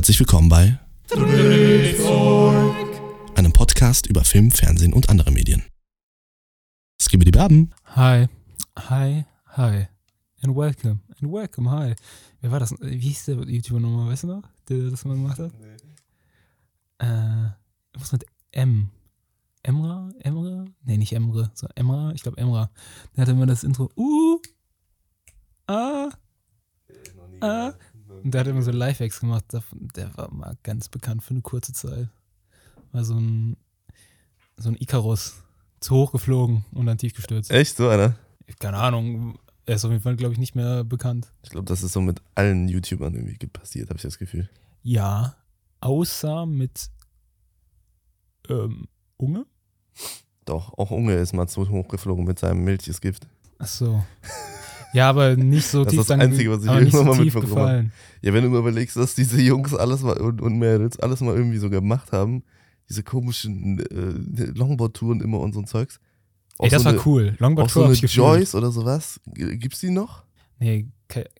Herzlich willkommen bei einem Podcast über Film, Fernsehen und andere Medien. Die Baben. Hi, hi, hi. And welcome, and welcome, hi. Wer war das? Wie hieß der YouTuber nochmal, weißt du noch? Der das mal gemacht hat? Nee. Äh, was mit M? Emra? Emra? Nee, nicht Emre, sondern Emra. Ich glaube Emra. Der hatte immer das Intro. Uh, ah, ah. Und der hat immer so Lifehacks gemacht. Der war mal ganz bekannt für eine kurze Zeit. War so ein, so ein Icarus. Zu hoch geflogen und dann tief gestürzt. Echt, so einer? Keine Ahnung. Er ist auf jeden Fall, glaube ich, nicht mehr bekannt. Ich glaube, das ist so mit allen YouTubern irgendwie passiert, habe ich das Gefühl. Ja, außer mit ähm, Unge? Doch, auch Unge ist mal zu hoch geflogen mit seinem Milchesgift. Ach so. Ja, aber nicht so das tief. Das ist das Einzige, was ich irgendwann so mal mitbekommen habe. Ja, wenn du mal überlegst, dass diese Jungs alles mal und, und Mädels alles mal irgendwie so gemacht haben, diese komischen äh, Longboard-Touren immer und so ein Zeugs. Auch Ey, das so war eine, cool. Longboard-Tour so eine Joyce oder sowas. Gibt's die noch? Nee,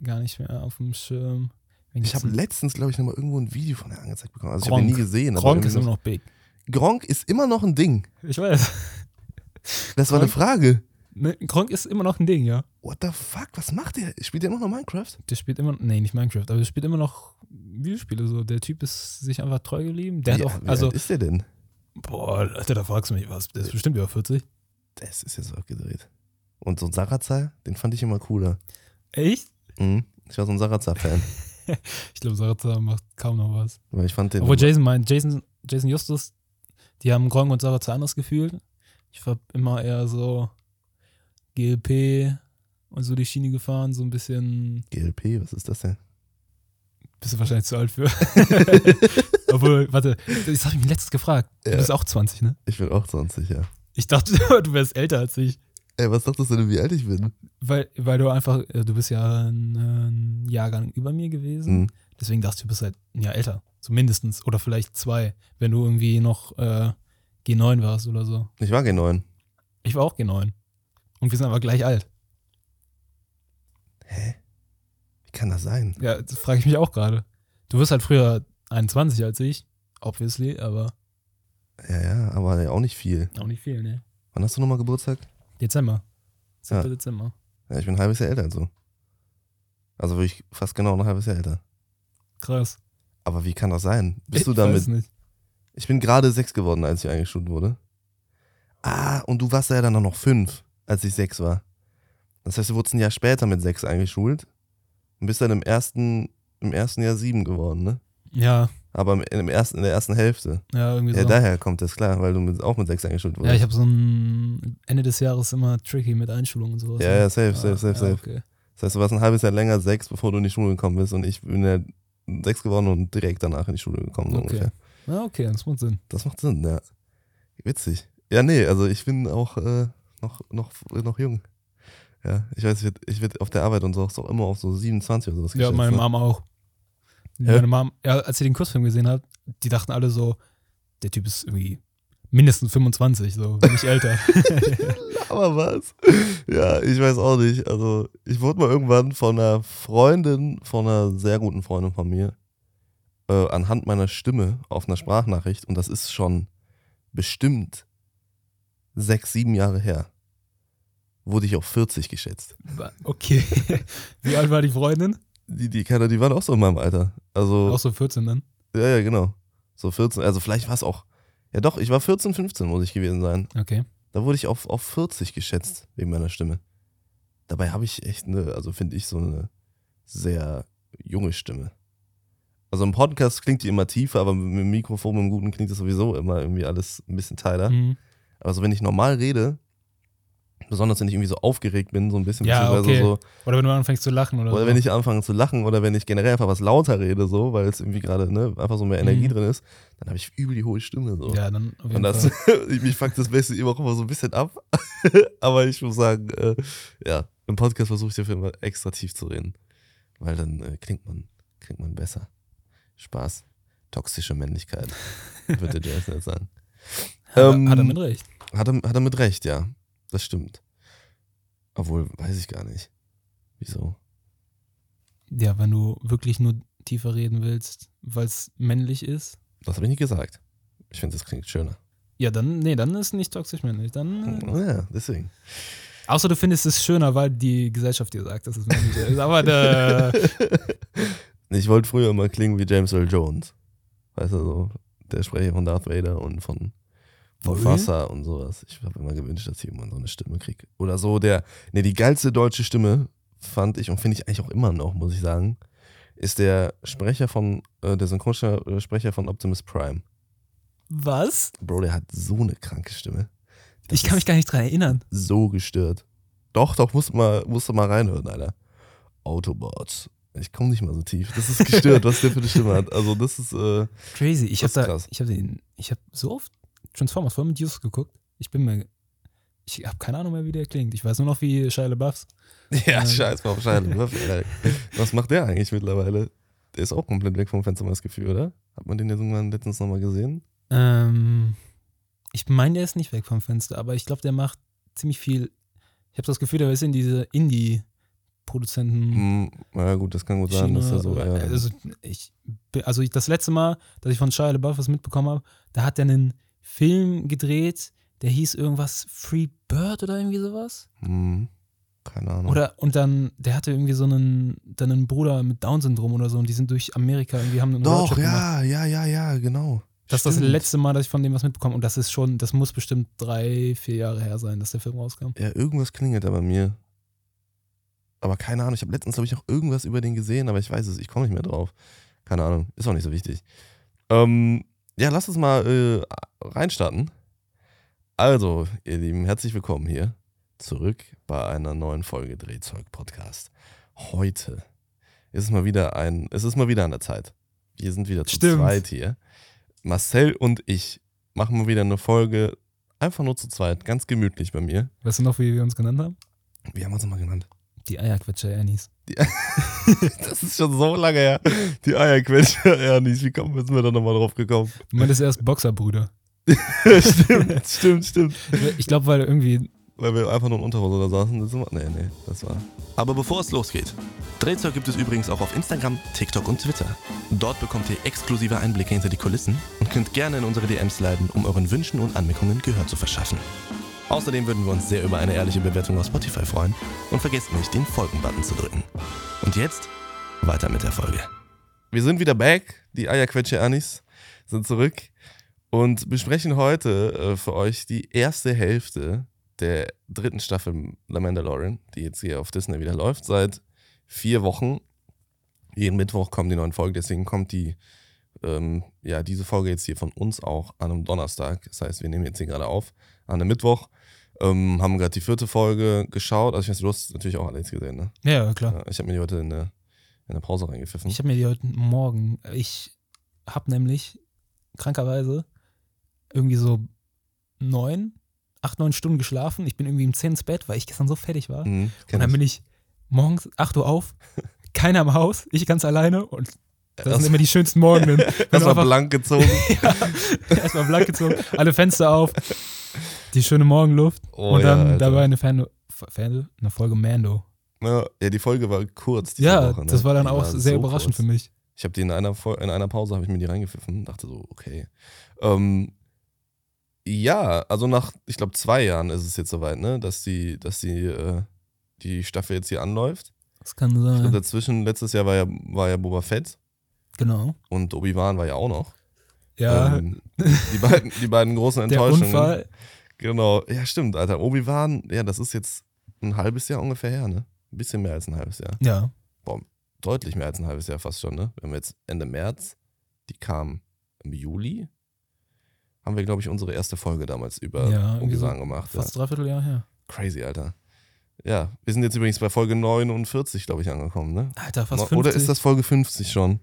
gar nicht mehr auf dem Schirm. Ich habe letztens, glaube ich, nochmal irgendwo ein Video von der angezeigt bekommen. Also Gronk. ich habe ihn nie gesehen. Gronk ist immer noch big. Gronk ist immer noch ein Ding. Ich weiß. Das war Gronk, eine Frage. Gronk ist immer noch ein Ding, ja. What the fuck? Was macht der? Spielt der immer noch Minecraft? Der spielt immer, nee, nicht Minecraft, aber der spielt immer noch Videospiele so. Der Typ ist sich einfach treu geblieben. Der wie, hat auch, also. Wie ist der denn? Boah, Alter, da fragst du mich was. Der ist bestimmt über 40. Das ist so abgedreht. Und so ein Sarazar, den fand ich immer cooler. Echt? Mhm. Ich war so ein Sarazar-Fan. ich glaube, Sarazar macht kaum noch was. Weil ich fand den. Obwohl Jason meint, Jason, Jason Justus, die haben Gronk und Sarazar anders gefühlt. Ich war immer eher so GLP und so die Schiene gefahren, so ein bisschen. GLP, was ist das denn? Bist du wahrscheinlich zu alt für. Obwohl, warte, das habe ich mich letztens gefragt. Ja. Du bist auch 20, ne? Ich bin auch 20, ja. Ich dachte, du wärst älter als ich. Ey, was dachtest du denn, wie alt ich bin? Weil, weil du einfach, äh, du bist ja ein, ein Jahrgang über mir gewesen. Mhm. Deswegen dachte ich, du bist halt ein Jahr älter. So mindestens. Oder vielleicht zwei, wenn du irgendwie noch äh, G9 warst oder so. Ich war G9. Ich war auch G9. Und wir sind aber gleich alt. Hä? Wie kann das sein? Ja, das frage ich mich auch gerade. Du wirst halt früher 21 als ich, obviously, aber. Ja, ja, aber auch nicht viel. Auch nicht viel, ne? Wann hast du nochmal Geburtstag? Dezember. 7. Ja. Dezember. Ja, ich bin ein halbes Jahr älter als du. Also wirklich fast genau ein halbes Jahr älter. Krass. Aber wie kann das sein? Bist ich du damit? Weiß nicht. Ich bin gerade sechs geworden, als ich eingeschult wurde. Ah, und du warst ja dann noch fünf, als ich sechs war. Das heißt, du wurdest ein Jahr später mit sechs eingeschult und bist dann im ersten, im ersten Jahr sieben geworden, ne? Ja. Aber im, ersten, in der ersten Hälfte. Ja, irgendwie ja, so. daher kommt das, klar, weil du mit, auch mit sechs eingeschult wurdest. Ja, ich habe so ein Ende des Jahres immer tricky mit Einschulungen und sowas. Ja, ja, safe, safe, safe, safe. okay. Das heißt, du warst ein halbes Jahr länger sechs, bevor du in die Schule gekommen bist und ich bin ja sechs geworden und direkt danach in die Schule gekommen, so Okay. ungefähr. Ja, okay, das macht Sinn. Das macht Sinn, ja. Witzig. Ja, nee, also ich bin auch äh, noch, noch, noch jung. Ja, ich weiß, ich werde ich werd auf der Arbeit und so auch immer auf so 27 oder sowas Ja, meine ne? Mom auch. Hä? Meine Mom, ja, als sie den Kurzfilm gesehen hat, die dachten alle so, der Typ ist irgendwie mindestens 25, so, wenn nicht älter. Aber was? Ja, ich weiß auch nicht. Also, ich wurde mal irgendwann von einer Freundin, von einer sehr guten Freundin von mir, äh, anhand meiner Stimme auf einer Sprachnachricht, und das ist schon bestimmt sechs, sieben Jahre her, wurde ich auf 40 geschätzt. okay. Wie alt war die Freundin? Die, die, keine, die waren auch so in meinem Alter. Also, Auch so 14 dann? ja, ja, genau. So 14, also vielleicht war es auch. Ja, doch, ich war 14, 15, muss ich gewesen sein. Okay. Da wurde ich auf, auf 40 geschätzt, wegen meiner Stimme. Dabei habe ich echt eine, also finde ich so eine sehr junge Stimme. Also im Podcast klingt die immer tiefer, aber mit dem Mikrofon, mit dem Guten klingt das sowieso immer irgendwie alles ein bisschen teiler. Mhm. Aber so wenn ich normal rede, besonders wenn ich irgendwie so aufgeregt bin, so ein bisschen, Ja, beziehungsweise okay. so, Oder wenn du anfängst zu lachen oder, oder so. wenn ich anfange zu lachen oder wenn ich generell einfach was lauter rede, so, weil es irgendwie gerade ne, einfach so mehr Energie Mhm. drin ist, dann habe ich übel die hohe Stimme. So. Ja, dann auf jeden Und das, ich, mich fuckt das Beste immer auch immer so ein bisschen ab. Aber ich muss sagen, äh, ja, im Podcast versuche ich jeden Fall extra tief zu reden. Weil dann äh, klingt, man, klingt man besser. Spaß. Toxische Männlichkeit, würde Jason jetzt sagen. Hat, Ähm, hat er mit recht. Hat er, hat er mit recht, ja. Das stimmt. Obwohl, weiß ich gar nicht. Wieso? Ja, wenn du wirklich nur tiefer reden willst, weil es männlich ist. Das habe ich nicht gesagt. Ich finde, das klingt schöner. Ja, dann, nee, dann ist nicht toxisch männlich. Dann, äh, Ja, deswegen. außer du findest es schöner, weil die Gesellschaft dir sagt, dass es männlich ist. Aber da, Ich wollte früher immer klingen wie James Earl Jones. Weißt du, so der Sprecher von Darth Vader und von? Mufasa und sowas. Ich habe immer gewünscht, dass ich irgendwann so eine Stimme kriege. Oder so der, ne, die geilste deutsche Stimme fand ich und finde ich eigentlich auch immer noch, muss ich sagen, ist der Sprecher von, äh, der Synchronsprecher von Optimus Prime. was? Bro, der hat so eine kranke Stimme. Das Ich kann mich gar nicht dran erinnern. so gestört. Doch, doch, musst du mal, musst du mal reinhören, Alter. Autobots. Ich komme nicht mal so tief. Das ist gestört, was der für eine Stimme hat. Also, das ist, äh, Crazy. Ich habe da, krass. ich habe den, ich habe so oft Transformers voll mit Jesus geguckt. Ich bin mir, ich habe keine Ahnung mehr, wie der klingt. Ich weiß nur noch, wie Shia LaBeoufs. Ja, Ähm. scheiß drauf, scheiße. Was macht der eigentlich mittlerweile? Der ist auch komplett weg vom Fenster, mal das Gefühl, oder? Hat man den jetzt irgendwann letztens nochmal gesehen? Ähm, ich meine, der ist nicht weg vom Fenster, aber ich glaube, der macht ziemlich viel. Ich habe das Gefühl, der ist in diese Indie-Produzenten. Hm, na gut, das kann gut sein, dass er so, ja, also, ich, also ich, das letzte Mal, dass ich von Shia LaBeouf was mitbekommen habe, da hat er einen Film gedreht, der hieß irgendwas Free Bird oder irgendwie sowas. hm, keine Ahnung. Oder und dann, der hatte irgendwie so einen, dann einen Bruder mit Down-Syndrom oder so und die sind durch Amerika irgendwie haben einen Doch, ja, ja, ja, ja, genau. Das ist das Stimmt. letzte Mal, dass ich von dem was mitbekomme und das ist schon, das muss bestimmt drei, vier Jahre her sein, dass der Film rauskam. Ja, irgendwas klingelt da bei mir. Aber keine Ahnung, ich habe letztens, glaube ich, noch irgendwas über den gesehen, aber ich weiß es, ich komme nicht mehr drauf. Keine Ahnung, ist auch nicht so wichtig. Ähm, ja, lass uns mal äh, reinstarten. Also, ihr Lieben, herzlich willkommen hier zurück bei einer neuen Folge Drehzeug Podcast. Heute ist es mal wieder ein, es ist mal wieder an der Zeit. Wir sind wieder zu Stimmt. zweit hier. Marcel und ich machen mal wieder eine Folge einfach nur zu zweit, ganz gemütlich bei mir. Weißt du noch, wie wir uns genannt haben? Wie haben wir uns mal genannt? Die Eierquetscher Ernies. Das ist schon so lange her. Die Eierquetscher, ja nicht. Wie kommen, sind wir da nochmal drauf gekommen? Du meintest erst Boxerbrüder. stimmt, stimmt, stimmt. Ich glaube, weil irgendwie, Weil wir einfach nur in Unterhose da saßen. Das war, nee, nee, das war. Aber bevor es losgeht, Drehzeug gibt es übrigens auch auf Instagram, TikTok und Twitter. Dort bekommt ihr exklusive Einblicke hinter die Kulissen und könnt gerne in unsere DMs leiten, um euren Wünschen und Anmerkungen Gehör zu verschaffen. Außerdem würden wir uns sehr über eine ehrliche Bewertung auf Spotify freuen und vergesst nicht, den Folgen-Button zu drücken. Und jetzt weiter mit der Folge. Wir sind wieder back. Die Eierquetscher Anis sind zurück und besprechen heute äh, für euch die erste Hälfte der dritten Staffel The Mandalorian, die jetzt hier auf Disney wieder läuft, seit vier Wochen. Jeden Mittwoch kommen die neuen Folgen, deswegen kommt die, ähm, ja, diese Folge jetzt hier von uns auch an einem Donnerstag. Das heißt, wir nehmen jetzt hier gerade auf an einem Mittwoch. Ähm, haben gerade die vierte Folge geschaut. Also ich weiß, du hast natürlich auch alle jetzt gesehen, ne? ja, klar. Ja, ich habe mir die heute in der, in der Pause reingepfiffen. Ich habe mir die heute Morgen, ich habe nämlich krankerweise irgendwie so neun, acht, neun Stunden geschlafen. Ich bin irgendwie um zehn ins Bett, weil ich gestern so fertig war. Mhm, Und dann bin ich morgens 8 Uhr auf, keiner im Haus, ich ganz alleine und das Erst- sind immer die schönsten Morgen. Erstmal blank gezogen. Erstmal blank gezogen, alle Fenster auf, die schöne Morgenluft Oh und ja, dann Alter. dabei eine, Fan Fan eine Folge Mando. Ja, ja, die Folge war kurz. Ja, Woche, ne? das war dann Die auch sehr so überraschend kurz. für mich. Ich habe die in einer, Fol- in einer Pause habe ich mir die reingepfiffen. Dachte so, okay. Ähm, ja, also nach, ich glaube, zwei Jahren ist es jetzt soweit, ne, dass die, dass die, äh, die Staffel jetzt hier anläuft. Das kann Ich glaube, sein. dazwischen, letztes Jahr war ja, war ja Boba Fett Genau. und Obi-Wan war ja auch noch. Ja, Ähm, die, beiden, die beiden großen der Enttäuschungen. Unfall. Genau. Ja, stimmt, Alter. Obi-Wan, ja, das ist jetzt ein halbes Jahr ungefähr her, ne? Ein bisschen mehr als ein halbes Jahr. Ja, deutlich mehr als ein halbes Jahr fast schon, ne? Wir haben jetzt Ende März, die kam im Juli, haben wir, glaube ich, unsere erste Folge damals über Ja, Obi-Wan so gemacht. Ja. fast dreiviertel Jahr her. Crazy, Alter. Ja, wir sind jetzt übrigens bei Folge 49, glaube ich, angekommen, ne? Alter, fast No- 50. Oder ist das Folge 50 schon?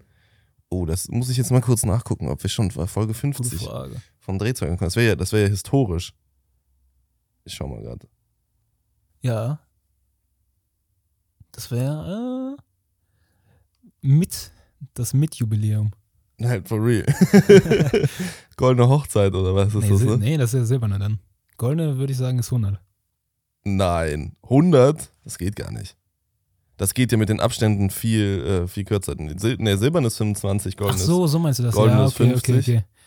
Oh, das muss ich jetzt mal kurz nachgucken, ob wir schon bei Folge Gute 50 Frage. vom Drehzeug kommen. Das wäre ja, das wär ja historisch. Ich schau mal gerade. Ja. Das wäre äh, mit, das Mitjubiläum. Halt for real. Goldene Hochzeit oder was ist nee, das? Ne? nee, das ist ja silberne dann. Goldene würde ich sagen ist 100. Nein. 100? Das geht gar nicht. Das geht ja mit den Abständen viel, äh, viel kürzer. Sil ne, silbern ist 25, golden Ach so, so meinst du das? golden ja, ist okay, okay, 50. okay. Ich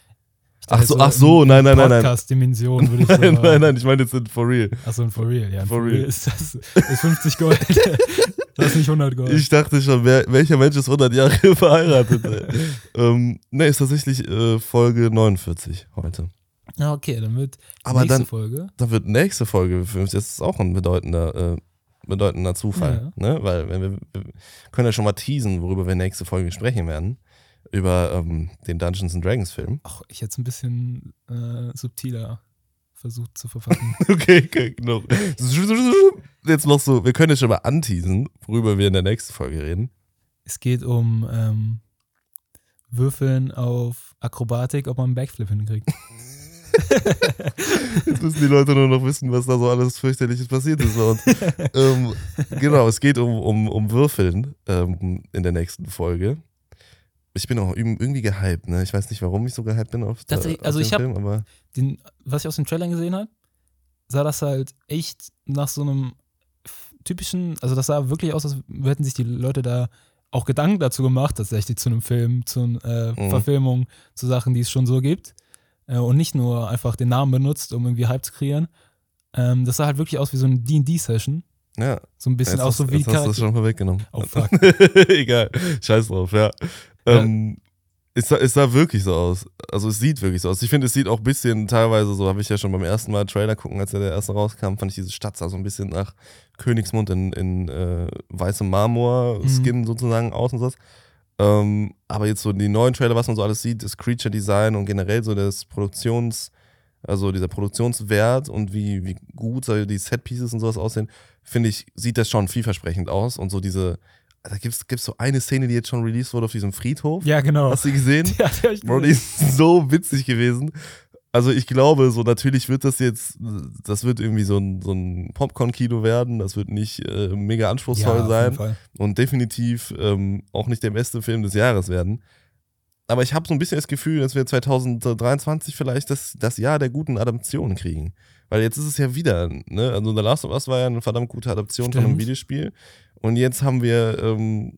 Ach so, ach so, in nein, nein, nein, nein. Podcast-Dimension würde ich ist. Nein, sagen. nein, nein, ich meine jetzt in for real. Achso, in for real, ja. in For real. ist das ist 50 Gold. das ist nicht 100 Gold. Ich dachte schon, wer, welcher Mensch ist 100 Jahre verheiratet? ähm, ne, ist tatsächlich äh, Folge 49 heute. ja, okay, dann wird Aber nächste dann, Folge. dann wird nächste Folge 50, das ist auch ein bedeutender, äh, bedeutender Zufall. Ne? Weil wenn wir, wir können ja schon mal teasen, worüber wir nächste Folge sprechen werden. Über ähm, den Dungeons and Dragons Film. Ach, ich hätte es ein bisschen äh, subtiler versucht zu verfassen. Okay, okay, genau. Jetzt noch so, wir können ja schon mal anteasen, worüber wir in der nächsten Folge reden. es geht um ähm, Würfeln auf Akrobatik, ob man einen Backflip hinkriegt. Jetzt müssen die Leute nur noch wissen, was da so alles fürchterliches passiert ist. Und, ähm, genau, es geht um, um, um Würfeln ähm, in der nächsten Folge. Ich bin auch irgendwie gehypt, ne? Ich weiß nicht, warum ich so gehypt bin auf, Tatsächlich, auf also den ich hab- Film, aber Den, was ich aus den Trailern gesehen habe, sah das halt echt nach so einem typischen, also das sah wirklich aus, als hätten sich die Leute da auch Gedanken dazu gemacht, tatsächlich zu einem Film, zu äh, Mhm. Verfilmung, zu Sachen, die es schon so gibt. Äh, und nicht nur einfach den Namen benutzt, um irgendwie Hype zu kreieren. Ähm, das sah halt wirklich aus wie so eine D&D-Session. ja, So ein bisschen jetzt, auch hast, so wie jetzt hast du das schon vorweggenommen. Oh, fuck. Egal, scheiß drauf, ja. Ähm, es, sah, es sah wirklich so aus. Also es sieht wirklich so aus. Ich finde, es sieht auch ein bisschen teilweise so, habe ich ja schon beim ersten Mal Trailer gucken, als ja der erste rauskam, fand ich diese Stadt sah so ein bisschen nach Königsmund in, in äh, weißem Marmor-Skin sozusagen aus und sowas. Ähm, aber jetzt so die neuen Trailer, was man so alles sieht, das Creature-Design und generell so das Produktions- also dieser Produktionswert und wie, wie gut so die Set-Pieces und sowas aussehen, finde ich, sieht das schon vielversprechend aus. Und so diese, da gibt es so eine Szene, die jetzt schon released wurde auf diesem Friedhof. Ja, genau. Hast du gesehen? Ja, die hab ich Bro, die ist so witzig gewesen. Also ich glaube, so natürlich wird das jetzt, das wird irgendwie so ein, so ein Popcorn-Kino werden. Das wird nicht äh, mega anspruchsvoll ja, auf sein jeden Fall. und definitiv ähm, auch nicht der beste Film des Jahres werden. Aber ich habe so ein bisschen das Gefühl, dass wir 2023 vielleicht das, das Jahr der guten Adaptionen kriegen. Weil jetzt ist es ja wieder, ne? Also The Last of Us war ja eine verdammt gute Adaption von einem Stimmt. Videospiel. Und jetzt haben wir ähm,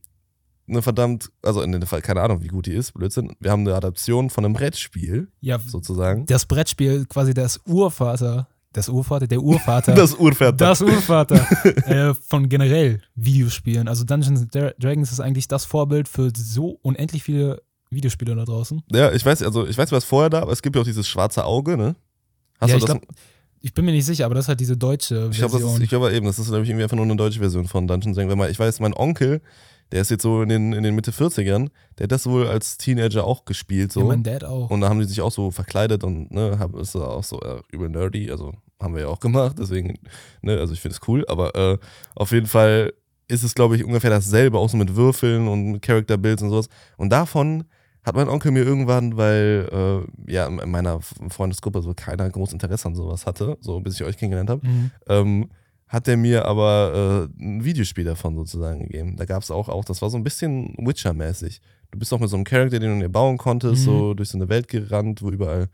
eine verdammt, also in dem Fall, keine Ahnung, wie gut die ist, Blödsinn. Wir haben eine Adaption von einem Brettspiel, Ja, sozusagen. das Brettspiel, quasi das Urvater, das Urvater, der Urvater. Das Urvater. Das Urvater äh, von generell Videospielen. Also Dungeons and Dragons ist eigentlich das Vorbild für so unendlich viele Videospiele da draußen. Ja, ich weiß, also ich weiß, was vorher da, aber es gibt ja auch dieses schwarze Auge, ne? Hast ja, du das? glaub, ich bin mir nicht sicher, aber das ist halt diese deutsche Ich glaube, Version. ich glaube eben, das ist glaube ich irgendwie einfach nur eine deutsche Version von Dungeons Dragons. Weil ich weiß, mein Onkel, der ist jetzt so in den, in den Mitte 40ern, der hat das wohl als Teenager auch gespielt so. ja, mein Dad auch. und da haben die sich auch so verkleidet und ne, hab, ist auch so äh, übel nerdy, also haben wir ja auch gemacht, deswegen, ne, also ich finde es cool, aber äh, auf jeden Fall ist es, glaube ich, ungefähr dasselbe, auch so mit Würfeln und Character Builds und sowas. Und davon hat mein Onkel mir irgendwann, weil äh, ja in meiner Freundesgruppe so keiner groß Interesse an sowas hatte, so bis ich euch kennengelernt habe, Mhm. ähm, hat er mir aber äh, ein Videospiel davon sozusagen gegeben. Da gab es auch, auch, das war so ein bisschen Witcher-mäßig. Du bist auch mit so einem Charakter, den du dir bauen konntest, Mhm. so durch so eine Welt gerannt, wo überall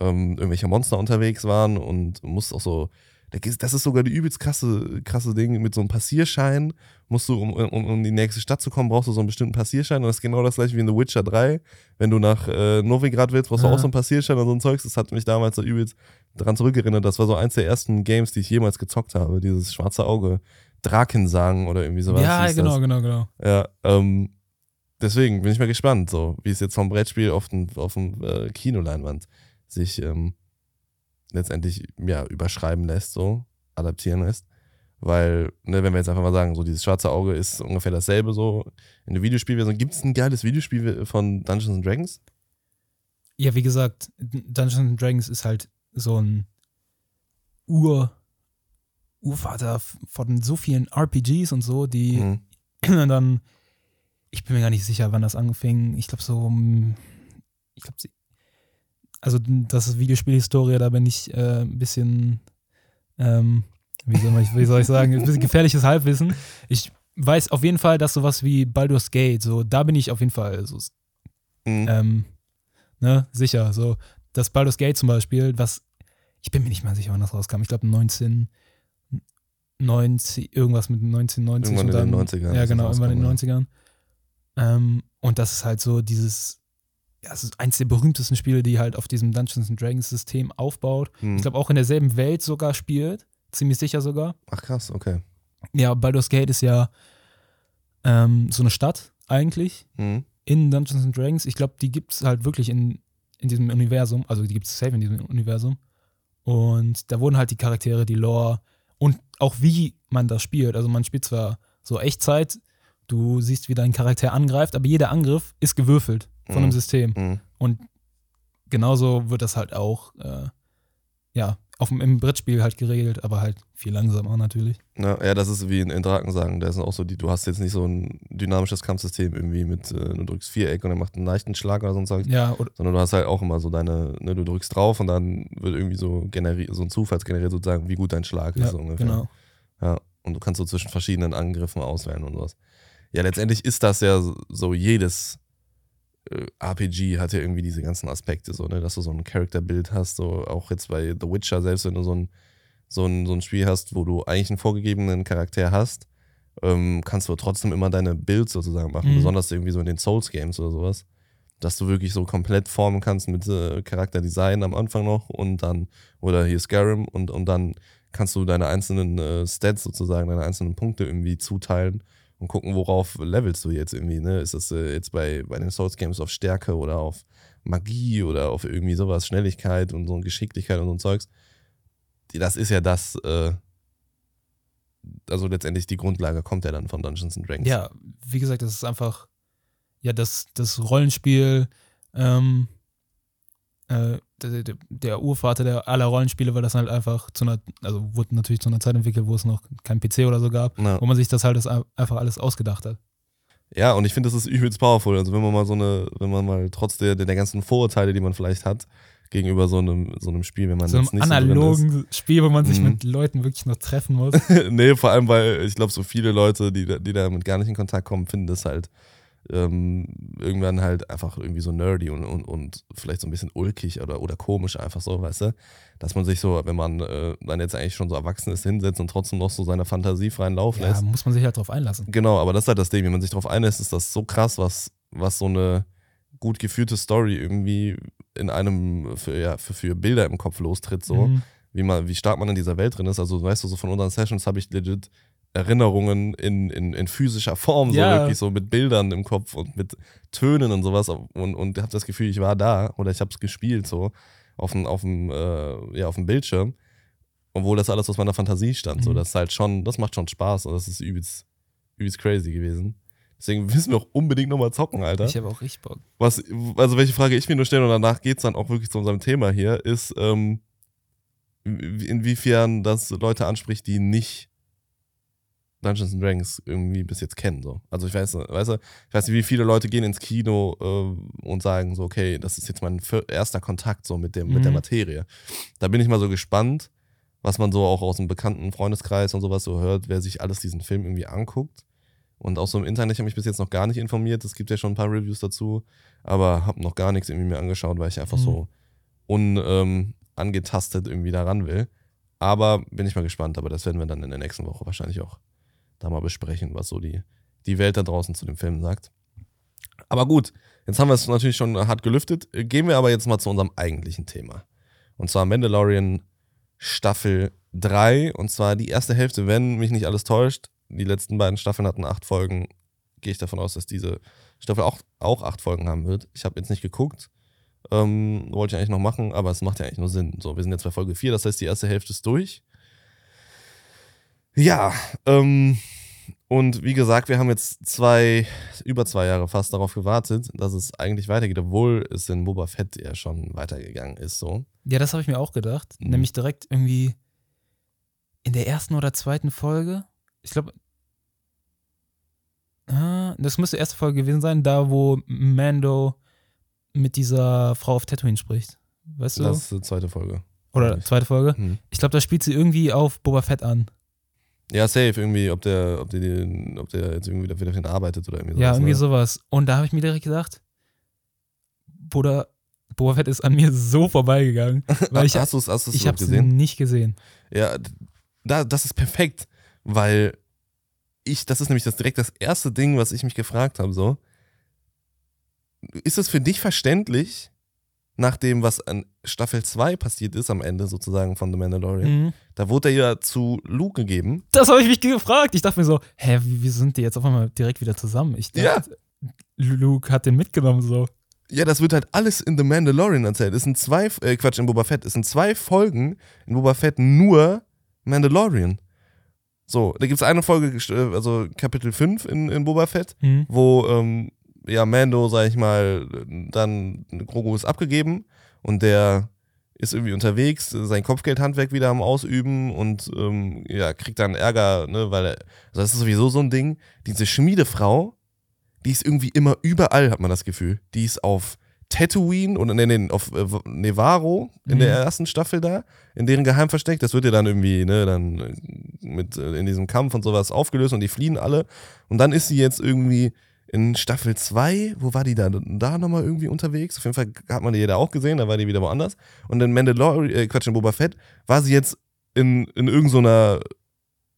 ähm, irgendwelche Monster unterwegs waren und musst auch so. Das ist sogar die übelst krasse, krasse Ding mit so einem Passierschein. Musst du, um, um, um in die nächste Stadt zu kommen, brauchst du so einen bestimmten Passierschein. Und das ist genau das gleiche wie in The Witcher 3. Wenn du nach äh, Novigrad willst, brauchst du Ah. auch so einen Passierschein und so ein Zeugs. Das hat mich damals so übelst daran zurückerinnert. Das war so eins der ersten Games, die ich jemals gezockt habe. Dieses schwarze Auge. Drakensang oder irgendwie sowas. ja, genau, das. genau, genau. Ja, ähm, deswegen bin ich mal gespannt, so wie es jetzt vom Brettspiel auf dem, auf dem äh, Kinoleinwand sich ähm, letztendlich ja, überschreiben lässt, so adaptieren lässt. Weil, ne, wenn wir jetzt einfach mal sagen, so dieses schwarze Auge ist ungefähr dasselbe so in der Videospielversion. Gibt es ein geiles Videospiel von Dungeons and Dragons? Ja, wie gesagt, Dungeons and Dragons ist halt so ein Ur Urvater von so vielen RPGs und so, die Mhm. dann, ich bin mir gar nicht sicher, wann das anfing. Ich glaube so, um, ich glaube, also das ist Videospielhistorie, da bin ich äh, ein bisschen, ähm, wie, soll ich, wie soll ich sagen, ein bisschen gefährliches Halbwissen. Ich weiß auf jeden Fall, dass sowas wie Baldur's Gate, so, da bin ich auf jeden Fall so, Mhm. ähm, ne, sicher. So, das Baldur's Gate zum Beispiel, was, ich bin mir nicht mal sicher, wann das rauskam. Ich glaube 19, 90, irgendwas mit 1990 Irgendwann und in dann, den 90ern Ja, genau, irgendwann in den rausgekommen, 90ern. Ähm, und das ist halt so dieses, ja, es ist eins der berühmtesten Spiele, die halt auf diesem Dungeons and Dragons System aufbaut. Hm. Ich glaube auch in derselben Welt sogar spielt, ziemlich sicher sogar. Ach krass, okay. Ja, Baldur's Gate ist ja ähm, so eine Stadt eigentlich Hm. in Dungeons and Dragons. Ich glaube, die gibt es halt wirklich in, in diesem Universum, also die gibt es safe in diesem Universum. Und da wurden halt die Charaktere, die Lore und auch wie man das spielt. Also man spielt zwar so Echtzeit, du siehst, wie dein Charakter angreift, aber jeder Angriff ist gewürfelt von Mhm. einem System. Hm. Und genauso wird das halt auch, äh, ja, auf dem, im Brettspiel halt geregelt, aber halt viel langsamer natürlich. Ja, ja, das ist wie in, in Drakensagen. Da ist auch so, die, du hast jetzt nicht so ein dynamisches Kampfsystem irgendwie mit, äh, du drückst Viereck und er macht einen leichten Schlag oder so ein Zeug. Ja, oder, Sondern du hast halt auch immer so deine, ne, du drückst drauf und dann wird irgendwie so generiert, so ein Zufallsgeneriert sozusagen, wie gut dein Schlag ist. ja so ungefähr. genau. Ja, und du kannst so zwischen verschiedenen Angriffen auswählen und sowas. Ja, letztendlich ist das ja so- jedes RPG hat ja irgendwie diese ganzen Aspekte, so, ne, dass du so ein Character-Bild hast, so auch jetzt bei The Witcher, selbst wenn du so ein, so ein, so ein Spiel hast, wo du eigentlich einen vorgegebenen Charakter hast, ähm, kannst du trotzdem immer deine Builds sozusagen machen, Mhm. besonders irgendwie so in den Souls-Games oder sowas. Dass du wirklich so komplett formen kannst mit äh, Charakterdesign am Anfang noch und dann, oder hier Skyrim und, und dann kannst du deine einzelnen äh, Stats sozusagen, deine einzelnen Punkte irgendwie zuteilen und gucken, worauf levelst du jetzt irgendwie. Ne? Ist das äh, jetzt bei, bei den Souls Games auf Stärke oder auf Magie oder auf irgendwie sowas, Schnelligkeit und so Geschicklichkeit und so ein Zeugs? Das ist ja das, äh, also letztendlich die Grundlage kommt ja dann von Dungeons and Dragons. Ja, wie gesagt, das ist einfach, ja, das, das Rollenspiel, ähm, äh, der, der, Urvater der aller Rollenspiele, weil das halt einfach zu einer, also wurde natürlich zu einer Zeit entwickelt, wo es noch kein PC oder so gab, Ja. wo man sich das halt das einfach alles ausgedacht hat. Ja, und ich finde, das ist übelst powerful. Also wenn man mal so eine, wenn man mal trotz der, der ganzen Vorurteile, die man vielleicht hat, gegenüber so einem, so einem Spiel, wenn man So jetzt einem nicht so drin ist. analogen Spiel, wo man sich Mhm. mit Leuten wirklich noch treffen muss. nee, vor allem, weil ich glaube, so viele Leute, die, da- die damit gar nicht in Kontakt kommen, finden das halt ähm, irgendwann halt einfach irgendwie so nerdy und, und, und vielleicht so ein bisschen ulkig oder, oder komisch einfach so, weißt du? Dass man sich so, wenn man äh, dann jetzt eigentlich schon so erwachsen ist, hinsetzt und trotzdem noch so seiner Fantasie freien Lauf ja, lässt. muss man sich halt drauf einlassen. Genau, aber das ist halt das Ding, wenn man sich darauf einlässt, ist das so krass, was, was so eine gut geführte Story irgendwie in einem für, ja, für, für Bilder im Kopf lostritt, so Mhm. wie, man, wie stark man in dieser Welt drin ist. Also, weißt du, so von unseren Sessions habe ich legit Erinnerungen in, in, in physischer Form, so Ja. wirklich so mit Bildern im Kopf und mit Tönen und sowas und, und habe das Gefühl, ich war da oder ich habe es gespielt, so auf dem, auf dem, äh, ja, auf dem Bildschirm. Obwohl das alles aus meiner Fantasie stand. So, Mhm. das ist halt schon, das macht schon Spaß und das ist übelst, übelst crazy gewesen. Deswegen müssen wir auch unbedingt nochmal zocken, Alter. Ich habe auch richtig Bock. Was, also welche Frage ich mir nur stelle und danach geht es dann auch wirklich zu unserem Thema hier, ist, ähm, in- inwiefern das Leute anspricht, die nicht Dungeons and Dragons irgendwie bis jetzt kennen. So. Also ich weiß, weißt du, ich weiß nicht, wie viele Leute gehen ins Kino äh, und sagen so, okay, das ist jetzt mein erster Kontakt so mit, dem, mit der Mhm. Materie. Da bin ich mal so gespannt, was man so auch aus einem bekannten Freundeskreis und sowas so hört, wer sich alles diesen Film irgendwie anguckt. Und auch so im Internet, ich habe mich bis jetzt noch gar nicht informiert. Es gibt ja schon ein paar Reviews dazu, aber habe noch gar nichts irgendwie mir angeschaut, weil ich einfach Mhm. so unangetastet ähm, irgendwie daran will. Aber bin ich mal gespannt, aber das werden wir dann in der nächsten Woche wahrscheinlich auch da mal besprechen, was so die, die Welt da draußen zu dem Film sagt. Aber gut, jetzt haben wir es natürlich schon hart gelüftet. Gehen wir aber jetzt mal zu unserem eigentlichen Thema. Und zwar Mandalorian Staffel 3. Und zwar die erste Hälfte, wenn mich nicht alles täuscht. Die letzten beiden Staffeln hatten acht Folgen. Gehe ich davon aus, dass diese Staffel auch, auch acht Folgen haben wird. Ich habe jetzt nicht geguckt. Ähm, wollte ich eigentlich noch machen, aber es macht ja eigentlich nur Sinn. So, wir sind jetzt bei Folge 4, das heißt, die erste Hälfte ist durch. Ja, ähm, und wie gesagt, wir haben jetzt zwei, über zwei Jahre fast darauf gewartet, dass es eigentlich weitergeht, obwohl es in Boba Fett ja schon weitergegangen ist, so. Ja, das habe ich mir auch gedacht. Mhm. Nämlich direkt irgendwie in der ersten oder zweiten Folge. Ich glaube, ah, das müsste die erste Folge gewesen sein, da wo Mando mit dieser Frau auf Tatooine spricht. Weißt du? Das ist die zweite Folge. oder zweite Folge. Hm. Ich glaube, da spielt sie irgendwie auf Boba Fett an. Ja, safe, irgendwie, ob der, ob der, den, ob der jetzt irgendwie wieder für den arbeitet oder irgendwie ja, irgendwie ne? sowas. Und da habe ich mir direkt gedacht, Bruder, Boba Fett ist an mir so vorbeigegangen, weil ich, hast du es hast du's ich habe es nicht gesehen. Ja, da, das ist perfekt, weil ich, das ist nämlich das direkt das erste Ding, was ich mich gefragt habe, so. Ist es für dich verständlich, nach dem, was an Staffel 2 passiert ist, am Ende sozusagen von The Mandalorian, Mhm. da wurde er ja zu Luke gegeben. Das habe ich mich gefragt. Ich dachte mir so, hä, wie, sind die jetzt auf einmal direkt wieder zusammen? Ich dachte, Luke hat den mitgenommen so. Ja, das wird halt alles in The Mandalorian erzählt. Es sind zwei, äh, Quatsch, in Boba Fett. Es sind zwei Folgen in Boba Fett nur Mandalorian. So, da gibt es eine Folge, äh, also Kapitel 5 in, in Boba Fett, Mhm. wo ähm, ja Mando, sag ich mal, dann Grogu ist abgegeben und der ist irgendwie unterwegs, sein Kopfgeldhandwerk wieder am Ausüben und ähm, ja, kriegt dann Ärger, ne, weil er, also das ist sowieso so ein Ding, diese Schmiedefrau, die ist irgendwie immer überall, hat man das Gefühl. Die ist auf Tatooine und nee, nee, auf äh, Nevarro in der Mhm. ersten Staffel da, in deren Geheimversteck. Das wird ja dann irgendwie, ne, dann äh, mit äh, in diesem Kampf und sowas aufgelöst und die fliehen alle. Und dann ist sie jetzt irgendwie in Staffel 2, wo war die da? Da nochmal irgendwie unterwegs. Auf jeden Fall hat man die da auch gesehen, da war die wieder woanders. Und in Mandalorian, äh, Quatsch, in Boba Fett war sie jetzt in, in irgendeiner,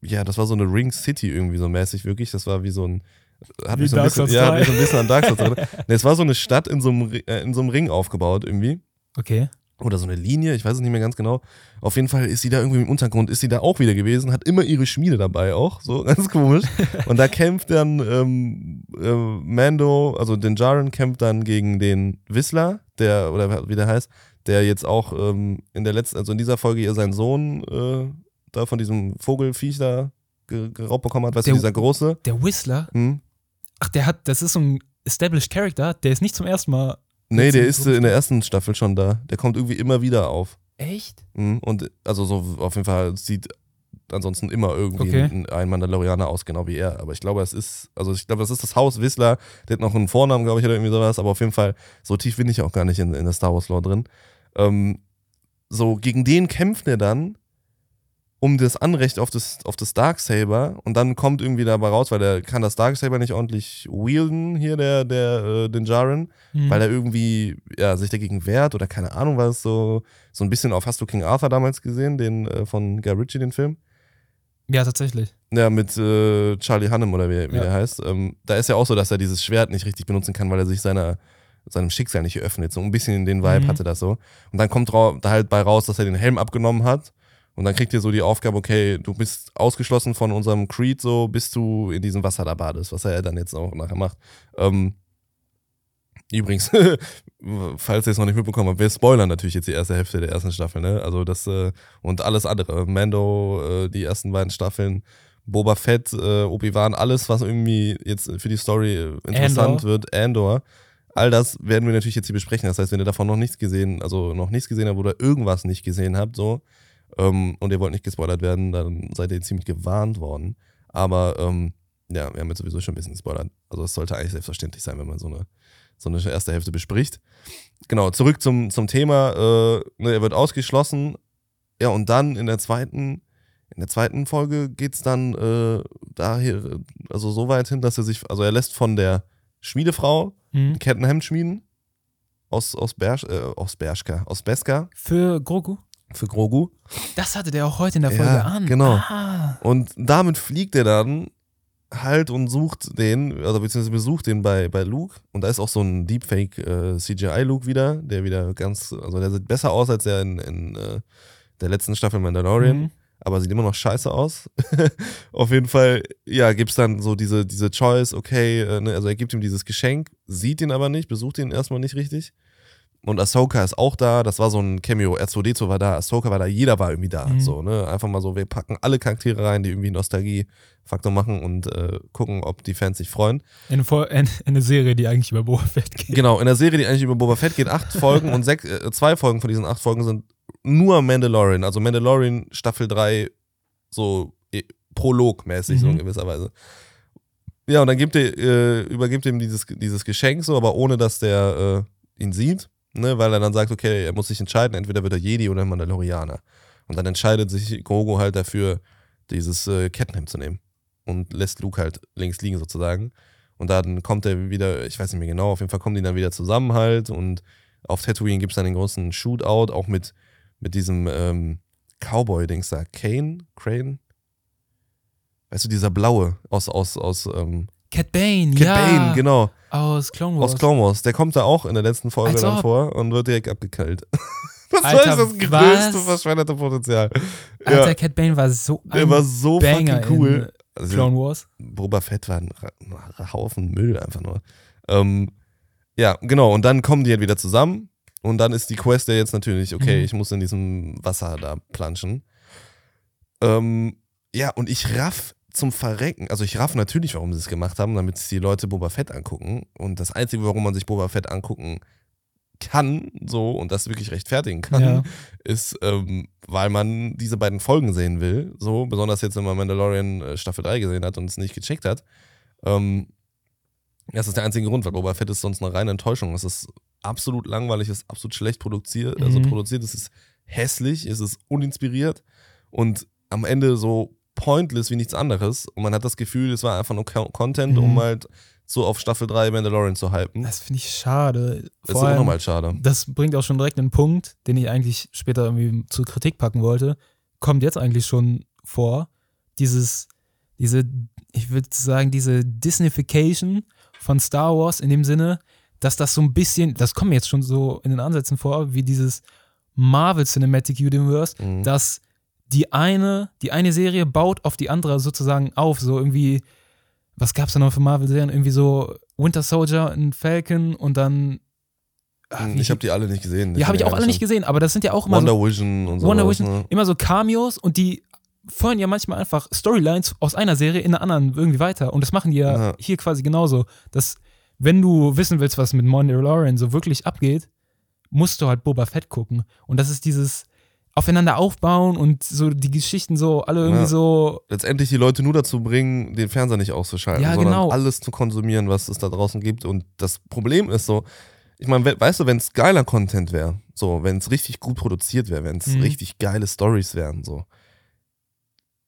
ja, das war so eine Ring City irgendwie so mäßig, wirklich. Das war wie so ein, hat mich so ein bisschen, ja, hat 3. mich so ein bisschen an Dark Souls erinnert. Nee, es war so eine Stadt in so einem, äh, in so einem Ring aufgebaut irgendwie Okay. Oder so eine Linie, ich weiß es nicht mehr ganz genau. Auf jeden Fall ist sie da irgendwie im Untergrund, ist sie da auch wieder gewesen, hat immer ihre Schmiede dabei auch, so ganz komisch. Und da kämpft dann ähm, äh, Mando, also den Jaren kämpft dann gegen den Whistler, der, oder wie der heißt, der jetzt auch ähm, in der letzten, also in dieser Folge ihr seinen Sohn äh, da von diesem Vogelfiech da ge- geraubt bekommen hat, weißt du, Der- dieser große. Der Whistler, Hm? ach, der hat, das ist so ein established Character, der ist nicht zum ersten Mal. Nee, der ist äh, in der ersten Staffel schon da. Der kommt irgendwie immer wieder auf. Echt? Mhm, Und also so auf jeden Fall sieht ansonsten immer irgendwie Okay. ein, ein Mandalorianer aus, genau wie er. Aber ich glaube, es ist, also ich glaube, das ist das Haus Whistler. Der hat noch einen Vornamen, glaube ich, oder irgendwie sowas. Aber auf jeden Fall, so tief bin ich auch gar nicht in, in der Star Wars Lore drin. Ähm, so, gegen den kämpft er dann um das Anrecht auf das, auf das Darksaber und dann kommt irgendwie dabei raus, weil der kann das Darksaber nicht ordentlich wielden, hier der, der, äh, den Jaren Mhm. weil er irgendwie ja, sich dagegen wehrt oder keine Ahnung was, so, so ein bisschen auf Hast du King Arthur damals gesehen, den äh, von Guy Ritchie, den Film? ja, tatsächlich. Ja, mit äh, Charlie Hunnam oder wie, wie Ja. der heißt. Ähm, da ist ja auch so, dass er dieses Schwert nicht richtig benutzen kann, weil er sich seiner, seinem Schicksal nicht öffnet. So ein bisschen den Vibe Mhm. hatte das so. Und dann kommt da halt bei raus, dass er den Helm abgenommen hat. Und dann kriegt ihr so die Aufgabe, okay, du bist ausgeschlossen von unserem Creed, so bis du in diesem Wasser da badest, was er dann jetzt auch nachher macht. Ähm, übrigens, falls ihr es noch nicht mitbekommen habt, wir spoilern natürlich jetzt die erste Hälfte der ersten Staffel, ne? Also das äh, und alles andere. Mando, äh, die ersten beiden Staffeln, Boba Fett, äh, Obi-Wan, alles, was irgendwie jetzt für die Story äh, interessant Andor. wird, Andor. All das werden wir natürlich jetzt hier besprechen. Das heißt, wenn ihr davon noch nichts gesehen, also noch nichts gesehen habt oder irgendwas nicht gesehen habt, so, ähm, und ihr wollt nicht gespoilert werden, dann seid ihr ziemlich gewarnt worden. Aber ähm, ja, wir haben jetzt sowieso schon ein bisschen gespoilert. Also es sollte eigentlich selbstverständlich sein, wenn man so eine, so eine erste Hälfte bespricht. Genau, zurück zum, zum Thema. Äh, ne, er wird ausgeschlossen. Ja, und dann in der zweiten, in der zweiten Folge geht es dann äh, daher, also so weit hin, dass er sich, also er lässt von der Schmiedefrau Mhm. Kettenhemd schmieden. Aus, aus, Bersch, äh, aus Bershka, aus Beska Für Grogu? Für Grogu. Das hatte der auch heute in der Ja, Folge an. genau. Ah. Und damit fliegt er dann halt und sucht den, also beziehungsweise besucht den bei, bei Luke. Und da ist auch so ein Deepfake äh, CGI-Luke wieder, der wieder ganz, also der sieht besser aus als der in, in äh, der letzten Staffel Mandalorian, Mhm. aber sieht immer noch scheiße aus. Auf jeden Fall, ja, gibt's dann so diese, diese Choice, okay, äh, ne, also er gibt ihm dieses Geschenk, sieht ihn aber nicht, besucht ihn erstmal nicht richtig. Und Ahsoka ist auch da, das war so ein Cameo. R2D2 war da, Ahsoka war da, jeder war irgendwie da. Mhm. So, ne? Einfach mal so, wir packen alle Charaktere rein, die irgendwie Nostalgie-Faktor machen und äh, gucken, ob die Fans sich freuen. Eine, Fol- eine, eine Serie, die eigentlich über Boba Fett geht. Genau, in der Serie, die eigentlich über Boba Fett geht, acht Folgen und sechs, äh, zwei Folgen von diesen acht Folgen sind nur Mandalorian. Also Mandalorian Staffel 3, so eh, Prolog-mäßig, so in Mhm. gewisser Weise. Ja, und dann gibt er, äh, übergibt ihm dieses, dieses Geschenk so, aber ohne dass der äh, ihn sieht, ne, weil er dann sagt, okay, er muss sich entscheiden, entweder wird er Jedi oder Mandalorianer. Und dann entscheidet sich Grogu halt dafür, dieses äh, Kettenhemd zu nehmen und lässt Luke halt links liegen sozusagen. Und dann kommt er wieder, ich weiß nicht mehr genau, auf jeden Fall kommen die dann wieder zusammen halt und auf Tatooine gibt es dann den großen Shootout, auch mit, mit diesem ähm, Cowboy-Dings da, Kane, Crane, weißt du, dieser blaue aus, aus, aus ähm, Cat Bane, Cat ja. Bane, genau, Aus Clone Wars. aus Clone Wars. Der kommt da auch in der letzten Folge Als dann ob. vor und wird direkt abgekeilt. Das Alter, ist das größte was? verschwendete Potenzial. Alter, ja, Cat Bane war so der war so Banger fucking cool. Also, Clone Wars. Boba Fett war ein Haufen Müll einfach nur. Ähm, ja, genau. Und dann kommen die halt wieder zusammen. Und dann ist die Quest ja jetzt natürlich, okay, Mhm. ich muss in diesem Wasser da planschen. Ähm, ja, und ich raff zum Verrecken. Also ich raff natürlich, warum sie es gemacht haben, damit sich die Leute Boba Fett angucken. Und das Einzige, warum man sich Boba Fett angucken kann, so, und das wirklich rechtfertigen kann, Ja. ist, ähm, weil man diese beiden Folgen sehen will, so, besonders jetzt, wenn man Mandalorian äh, Staffel 3 gesehen hat und es nicht gecheckt hat. Ähm, das ist der einzige Grund, weil Boba Fett ist sonst eine reine Enttäuschung. Es ist absolut langweilig, es ist absolut schlecht produziert, also Mhm. produziert, es ist hässlich, es ist uninspiriert und am Ende so pointless wie nichts anderes. Und man hat das Gefühl, es war einfach nur Co- Content, um Mhm. halt so auf Staffel 3 Mandalorian zu hypen. Das finde ich schade. Das ist unnormal schade. das bringt auch schon direkt einen Punkt, den ich eigentlich später irgendwie zur Kritik packen wollte. Kommt jetzt eigentlich schon vor. Dieses, diese, ich würde sagen, diese Disneyfication von Star Wars in dem Sinne, dass das so ein bisschen, das kommt mir jetzt schon so in den Ansätzen vor, wie dieses Marvel Cinematic Universe, Mhm. dass die eine, die eine Serie baut auf die andere sozusagen auf, so irgendwie, was gab's da noch für Marvel-Serien? Irgendwie so Winter Soldier und Falcon und dann. ach, wie- ich habe die alle nicht gesehen. ja, habe ich auch alle nicht gesehen. aber das sind ja auch immer Wonder so, Vision und so. Wonder Vision, Ne? immer so Cameos und die feuern ja manchmal einfach Storylines aus einer Serie in eine anderen irgendwie weiter. Und das machen die ja Ja. hier quasi genauso. Dass, wenn du wissen willst, was mit Mandalorian so wirklich abgeht, musst du halt Boba Fett gucken. Und das ist dieses aufeinander aufbauen und so die Geschichten so alle irgendwie Ja. so. letztendlich die Leute nur dazu bringen, den Fernseher nicht auszuschalten, Ja, sondern genau. alles zu konsumieren, was es da draußen gibt. Und das Problem ist so, ich meine, we- weißt du, wenn es geiler Content wäre, so, wenn es richtig gut produziert wäre, wenn es Mhm. richtig geile Stories wären, so,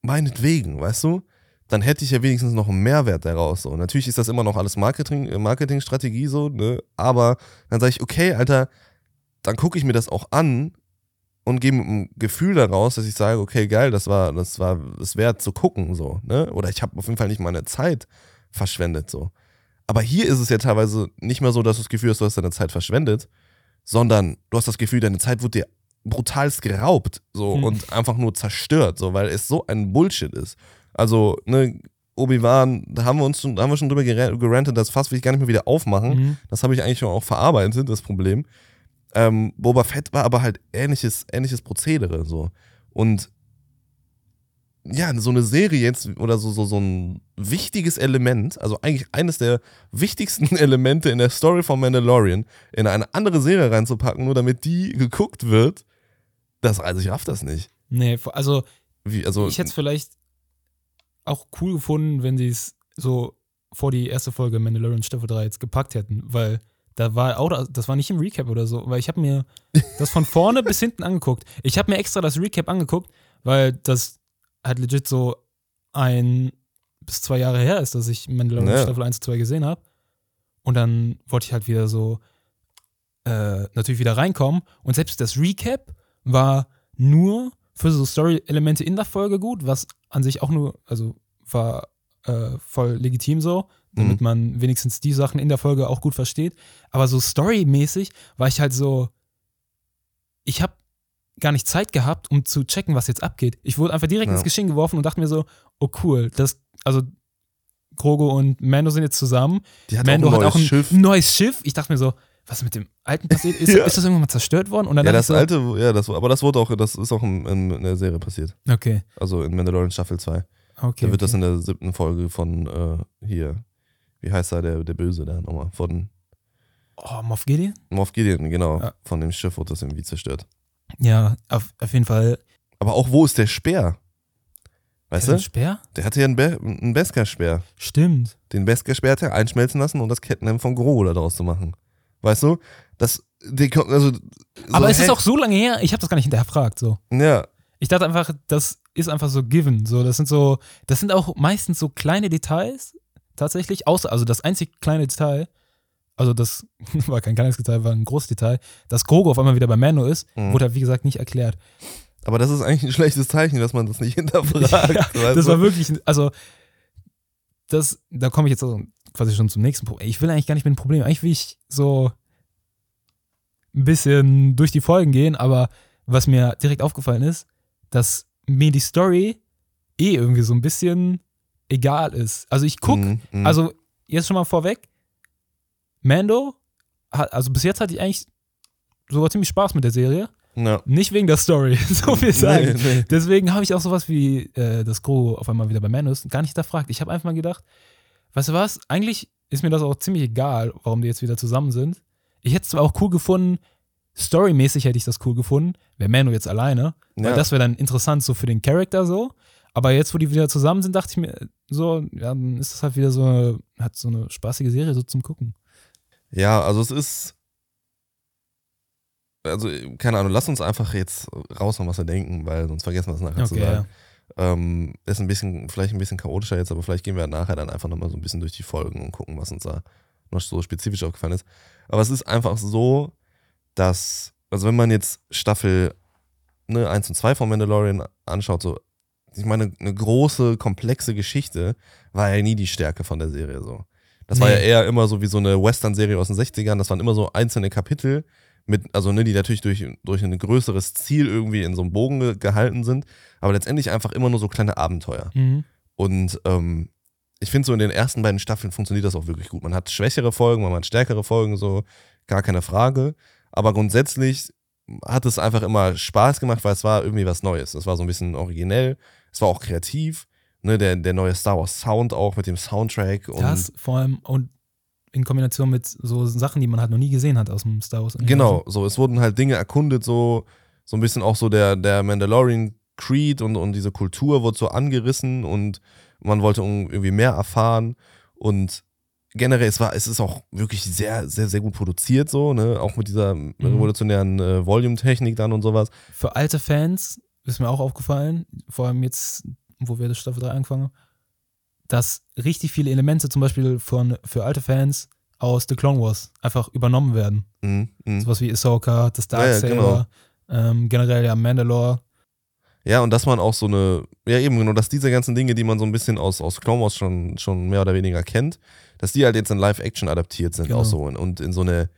meinetwegen, weißt du, dann hätte ich ja wenigstens noch einen Mehrwert daraus. So. Natürlich ist das immer noch alles Marketing, äh, Marketingstrategie so, ne? Aber dann sage ich, okay, Alter, dann gucke ich mir das auch an und gehe mit einem Gefühl daraus, dass ich sage, okay, geil, das war, das war es wert zu gucken, so, ne? Oder ich habe auf jeden Fall nicht meine Zeit verschwendet, so. Aber hier ist es ja teilweise nicht mehr so, dass du das Gefühl hast, du hast deine Zeit verschwendet, sondern du hast das Gefühl, deine Zeit wurde dir brutalst geraubt, so, Hm. und einfach nur zerstört, so, weil es so ein Bullshit ist. Also, ne, Obi-Wan, da haben wir uns schon, da haben wir schon drüber gera- gerantet, das Fass will ich gar nicht mehr wieder aufmachen. Mhm. Das habe ich eigentlich schon auch verarbeitet, das Problem. Ähm, Boba Fett war aber halt ähnliches, ähnliches Prozedere so. Und ja, so eine Serie jetzt oder so, so, so ein wichtiges Element, also eigentlich eines der wichtigsten Elemente in der Story von Mandalorian, in eine andere Serie reinzupacken, nur damit die geguckt wird, das, also ich raff das nicht. Nee, also Wie, also, ich hätte es vielleicht auch cool gefunden, wenn sie es so vor die erste Folge Mandalorian Staffel 3 jetzt gepackt hätten, weil da war auch, das war nicht im Recap oder so, weil ich habe mir das von vorne bis hinten angeguckt. Ich habe mir extra das Recap angeguckt, weil das halt legit so ein bis zwei Jahre her ist, dass ich Mandalorian Ja. Staffel 1 und 2 gesehen habe. Und dann wollte ich halt wieder so äh, natürlich wieder reinkommen. Und selbst das Recap war nur für so Story-Elemente in der Folge gut, was an sich auch nur, also war äh, voll legitim so, damit Mhm. man wenigstens die Sachen in der Folge auch gut versteht. Aber so storymäßig war ich halt so, ich habe gar nicht Zeit gehabt, um zu checken, was jetzt abgeht. Ich wurde einfach direkt Ja. ins Geschehen geworfen und dachte mir so, oh cool, das, also Grogo und Mando sind jetzt zusammen. die hat Mando auch hat auch ein Schiff. neues Schiff. Ich dachte mir so, was mit dem alten passiert? Ist, Ja. ist das irgendwann mal zerstört worden? Und dann Ja, das so, alte, ja, das, aber das wurde auch, das ist auch in, in, der Serie passiert. Okay, Also in Mandalorian Staffel 2. okay. Da wird das okay. in der siebten Folge von äh, hier, wie heißt er, der, der Böse da nochmal, von oh, Moff Gideon? Moff Gideon, genau, Ja. von dem Schiff wurde das irgendwie zerstört. Ja, auf, auf jeden Fall. Aber auch wo ist der Speer? Weißt ein du? Speer? Der hatte ja einen, Be einen Beskar-Speer. Stimmt. Den Beskar-Speer hat er einschmelzen lassen, um das Kettenhemd von Grogu daraus zu machen. Weißt du? Das, die, also, so, Aber es ist auch so lange her, ich habe das gar nicht hinterfragt. So. Ja, Ich dachte einfach, das ist einfach so given. So, das sind so, das sind auch meistens so kleine Details tatsächlich, außer, also das einzig kleine Detail, also das war kein kleines Detail, war ein großes Detail, dass Grogu auf einmal wieder bei Mando ist, Mhm. wurde halt wie gesagt nicht erklärt. Aber das ist eigentlich ein schlechtes Zeichen, dass man das nicht hinterfragt. Ja, das du? war wirklich, also, das, da komme ich jetzt also quasi schon zum nächsten Problem. Ich will eigentlich gar nicht mit dem Problem, eigentlich will ich so ein bisschen durch die Folgen gehen, aber was mir direkt aufgefallen ist, dass mir die Story eh irgendwie so ein bisschen egal ist. Also ich gucke, Mhm, mhm. also jetzt schon mal vorweg, Mando, hat, also bis jetzt hatte ich eigentlich sogar ziemlich Spaß mit der Serie. ja. Nicht wegen der Story, so viel sagen. Nee, nee. Deswegen habe ich auch sowas wie äh, das Gro auf einmal wieder bei Mando ist gar nicht hinterfragt. Ich habe einfach mal gedacht, weißt du was, eigentlich ist mir das auch ziemlich egal, warum die jetzt wieder zusammen sind. Ich hätte es zwar auch cool gefunden, storymäßig hätte ich das cool gefunden, wäre Mando jetzt alleine, weil Ja. das wäre dann interessant so für den Charakter so. Aber jetzt, wo die wieder zusammen sind, dachte ich mir so, ja, dann ist das halt wieder so eine, hat so eine spaßige Serie so zum Gucken. Ja, also es ist. Also, keine Ahnung, lass uns einfach jetzt raushauen, was wir denken, weil sonst vergessen wir es nachher zu Okay, sagen. Ähm, ist ein bisschen, vielleicht ein bisschen chaotischer jetzt, aber vielleicht gehen wir nachher dann einfach nochmal so ein bisschen durch die Folgen und gucken, was uns da noch so spezifisch aufgefallen ist. Aber es ist einfach so, dass, also wenn man jetzt Staffel ne, 1 und 2 von Mandalorian anschaut, so, ich meine, eine große, komplexe Geschichte war ja nie die Stärke von der Serie so. Das war Nee. ja eher immer so wie so eine Western-Serie aus den 60ern, das waren immer so einzelne Kapitel, mit, also ne, die natürlich durch, durch ein größeres Ziel irgendwie in so einem Bogen ge gehalten sind, aber letztendlich einfach immer nur so kleine Abenteuer. Mhm. Und ähm, ich finde, so in den ersten beiden Staffeln funktioniert das auch wirklich gut. Man hat schwächere Folgen, man hat stärkere Folgen, so gar keine Frage. Aber grundsätzlich hat es einfach immer Spaß gemacht, weil es war irgendwie was Neues. Es war so ein bisschen originell, es war auch kreativ. Ne, der, der neue Star Wars Sound auch mit dem Soundtrack und Das vor allem und in Kombination mit so Sachen, die man halt noch nie gesehen hat aus dem Star Wars. Genau, so es wurden halt Dinge erkundet, so, so ein bisschen auch so der, der Mandalorian Creed und, und diese Kultur wurde so angerissen und man wollte irgendwie mehr erfahren und generell, es war, es ist auch wirklich sehr, sehr, sehr gut produziert, so, ne, auch mit dieser revolutionären äh, Volume-Technik dann und sowas. Für alte Fans ist mir auch aufgefallen, vor allem jetzt, wo wir das Staffel 3 angefangen haben, dass richtig viele Elemente zum Beispiel von, für alte Fans aus The Clone Wars einfach übernommen werden. Mhm, mhm. Sowas wie Ahsoka, das Ja, ja, Darksaber, ähm, generell ja Mandalore. Ja, und dass man auch so eine, ja eben genau, dass diese ganzen Dinge, die man so ein bisschen aus, aus Clone Wars schon, schon mehr oder weniger kennt, dass die halt jetzt in Live-Action adaptiert sind Genau. auch so und, und in so eine,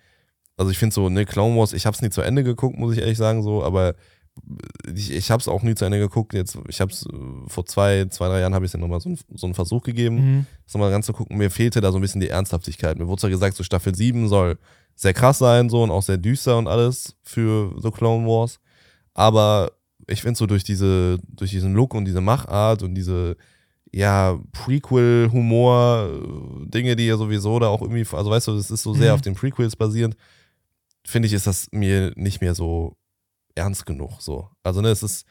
also ich finde so, ne, Clone Wars, ich habe es nie zu Ende geguckt, muss ich ehrlich sagen so, aber ich, ich habe es auch nie zu Ende geguckt, jetzt, ich habe es vor zwei, zwei, drei Jahren habe ich es ja nochmal so, einen- so einen Versuch gegeben, Mhm. das nochmal ganz zu gucken, mir fehlte da so ein bisschen die Ernsthaftigkeit. Mir wurde zwar gesagt, so Staffel 7 soll sehr krass sein so und auch sehr düster und alles für so Clone Wars, aber ich finde so durch diese, durch diesen Look und diese Machart und diese, ja, Prequel-Humor, äh, Dinge, die ja sowieso da auch irgendwie, also weißt du, das ist so sehr Mhm. auf den Prequels basierend, finde ich, ist das mir nicht mehr so ernst genug, so. Also, ne, es ist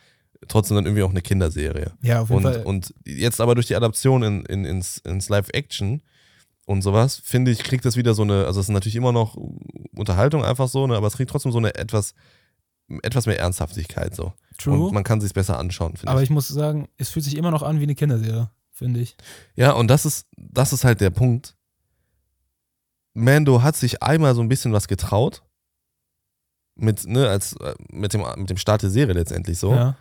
trotzdem dann irgendwie auch eine Kinderserie. Ja, auf jeden Und, Fall. und jetzt aber durch die Adaption in, in, ins, ins Live-Action und sowas, finde ich, kriegt das wieder so eine, also es ist natürlich immer noch Unterhaltung einfach so, ne, aber es kriegt trotzdem so eine etwas, etwas mehr Ernsthaftigkeit so. True. Und man kann sich besser anschauen, finde aber ich. ich muss sagen, es fühlt sich immer noch an wie eine Kinderserie, finde ich. Ja, und das ist, das ist halt der Punkt. Mando hat sich einmal so ein bisschen was getraut. Mit, ne, als, äh, mit dem, mit dem Start der Serie letztendlich so. Ja.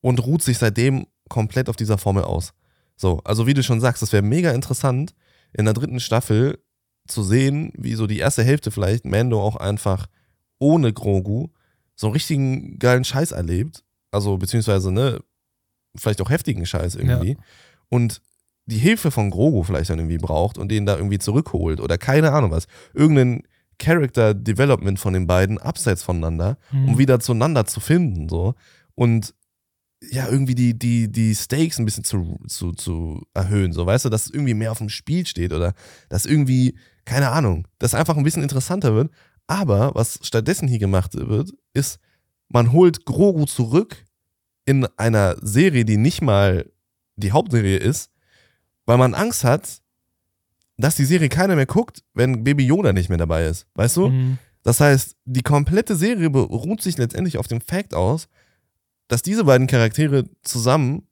und ruht sich seitdem komplett auf dieser Formel aus. So, also wie du schon sagst, das wäre mega interessant, in der dritten Staffel zu sehen, wie so die erste Hälfte vielleicht Mando auch einfach ohne Grogu so einen richtigen geilen Scheiß erlebt. Also, beziehungsweise, ne, vielleicht auch heftigen Scheiß irgendwie. Und die Hilfe von Grogu vielleicht dann irgendwie braucht und den da irgendwie zurückholt oder keine Ahnung was. Irgendein Character Development von den beiden abseits voneinander Mhm. um wieder zueinander zu finden, so. Und ja, irgendwie die, die, die Stakes ein bisschen zu, zu, zu erhöhen, so, weißt du, dass irgendwie mehr auf dem Spiel steht oder dass irgendwie, keine Ahnung, das einfach ein bisschen interessanter wird. Aber was stattdessen hier gemacht wird, ist, man holt Grogu zurück in einer Serie, die nicht mal die Hauptserie ist, weil man Angst hat, dass die Serie keiner mehr guckt, wenn Baby Yoda nicht mehr dabei ist. Weißt du? Mhm. Das heißt, die komplette Serie beruht sich letztendlich auf dem Fact aus, dass diese beiden Charaktere zusammen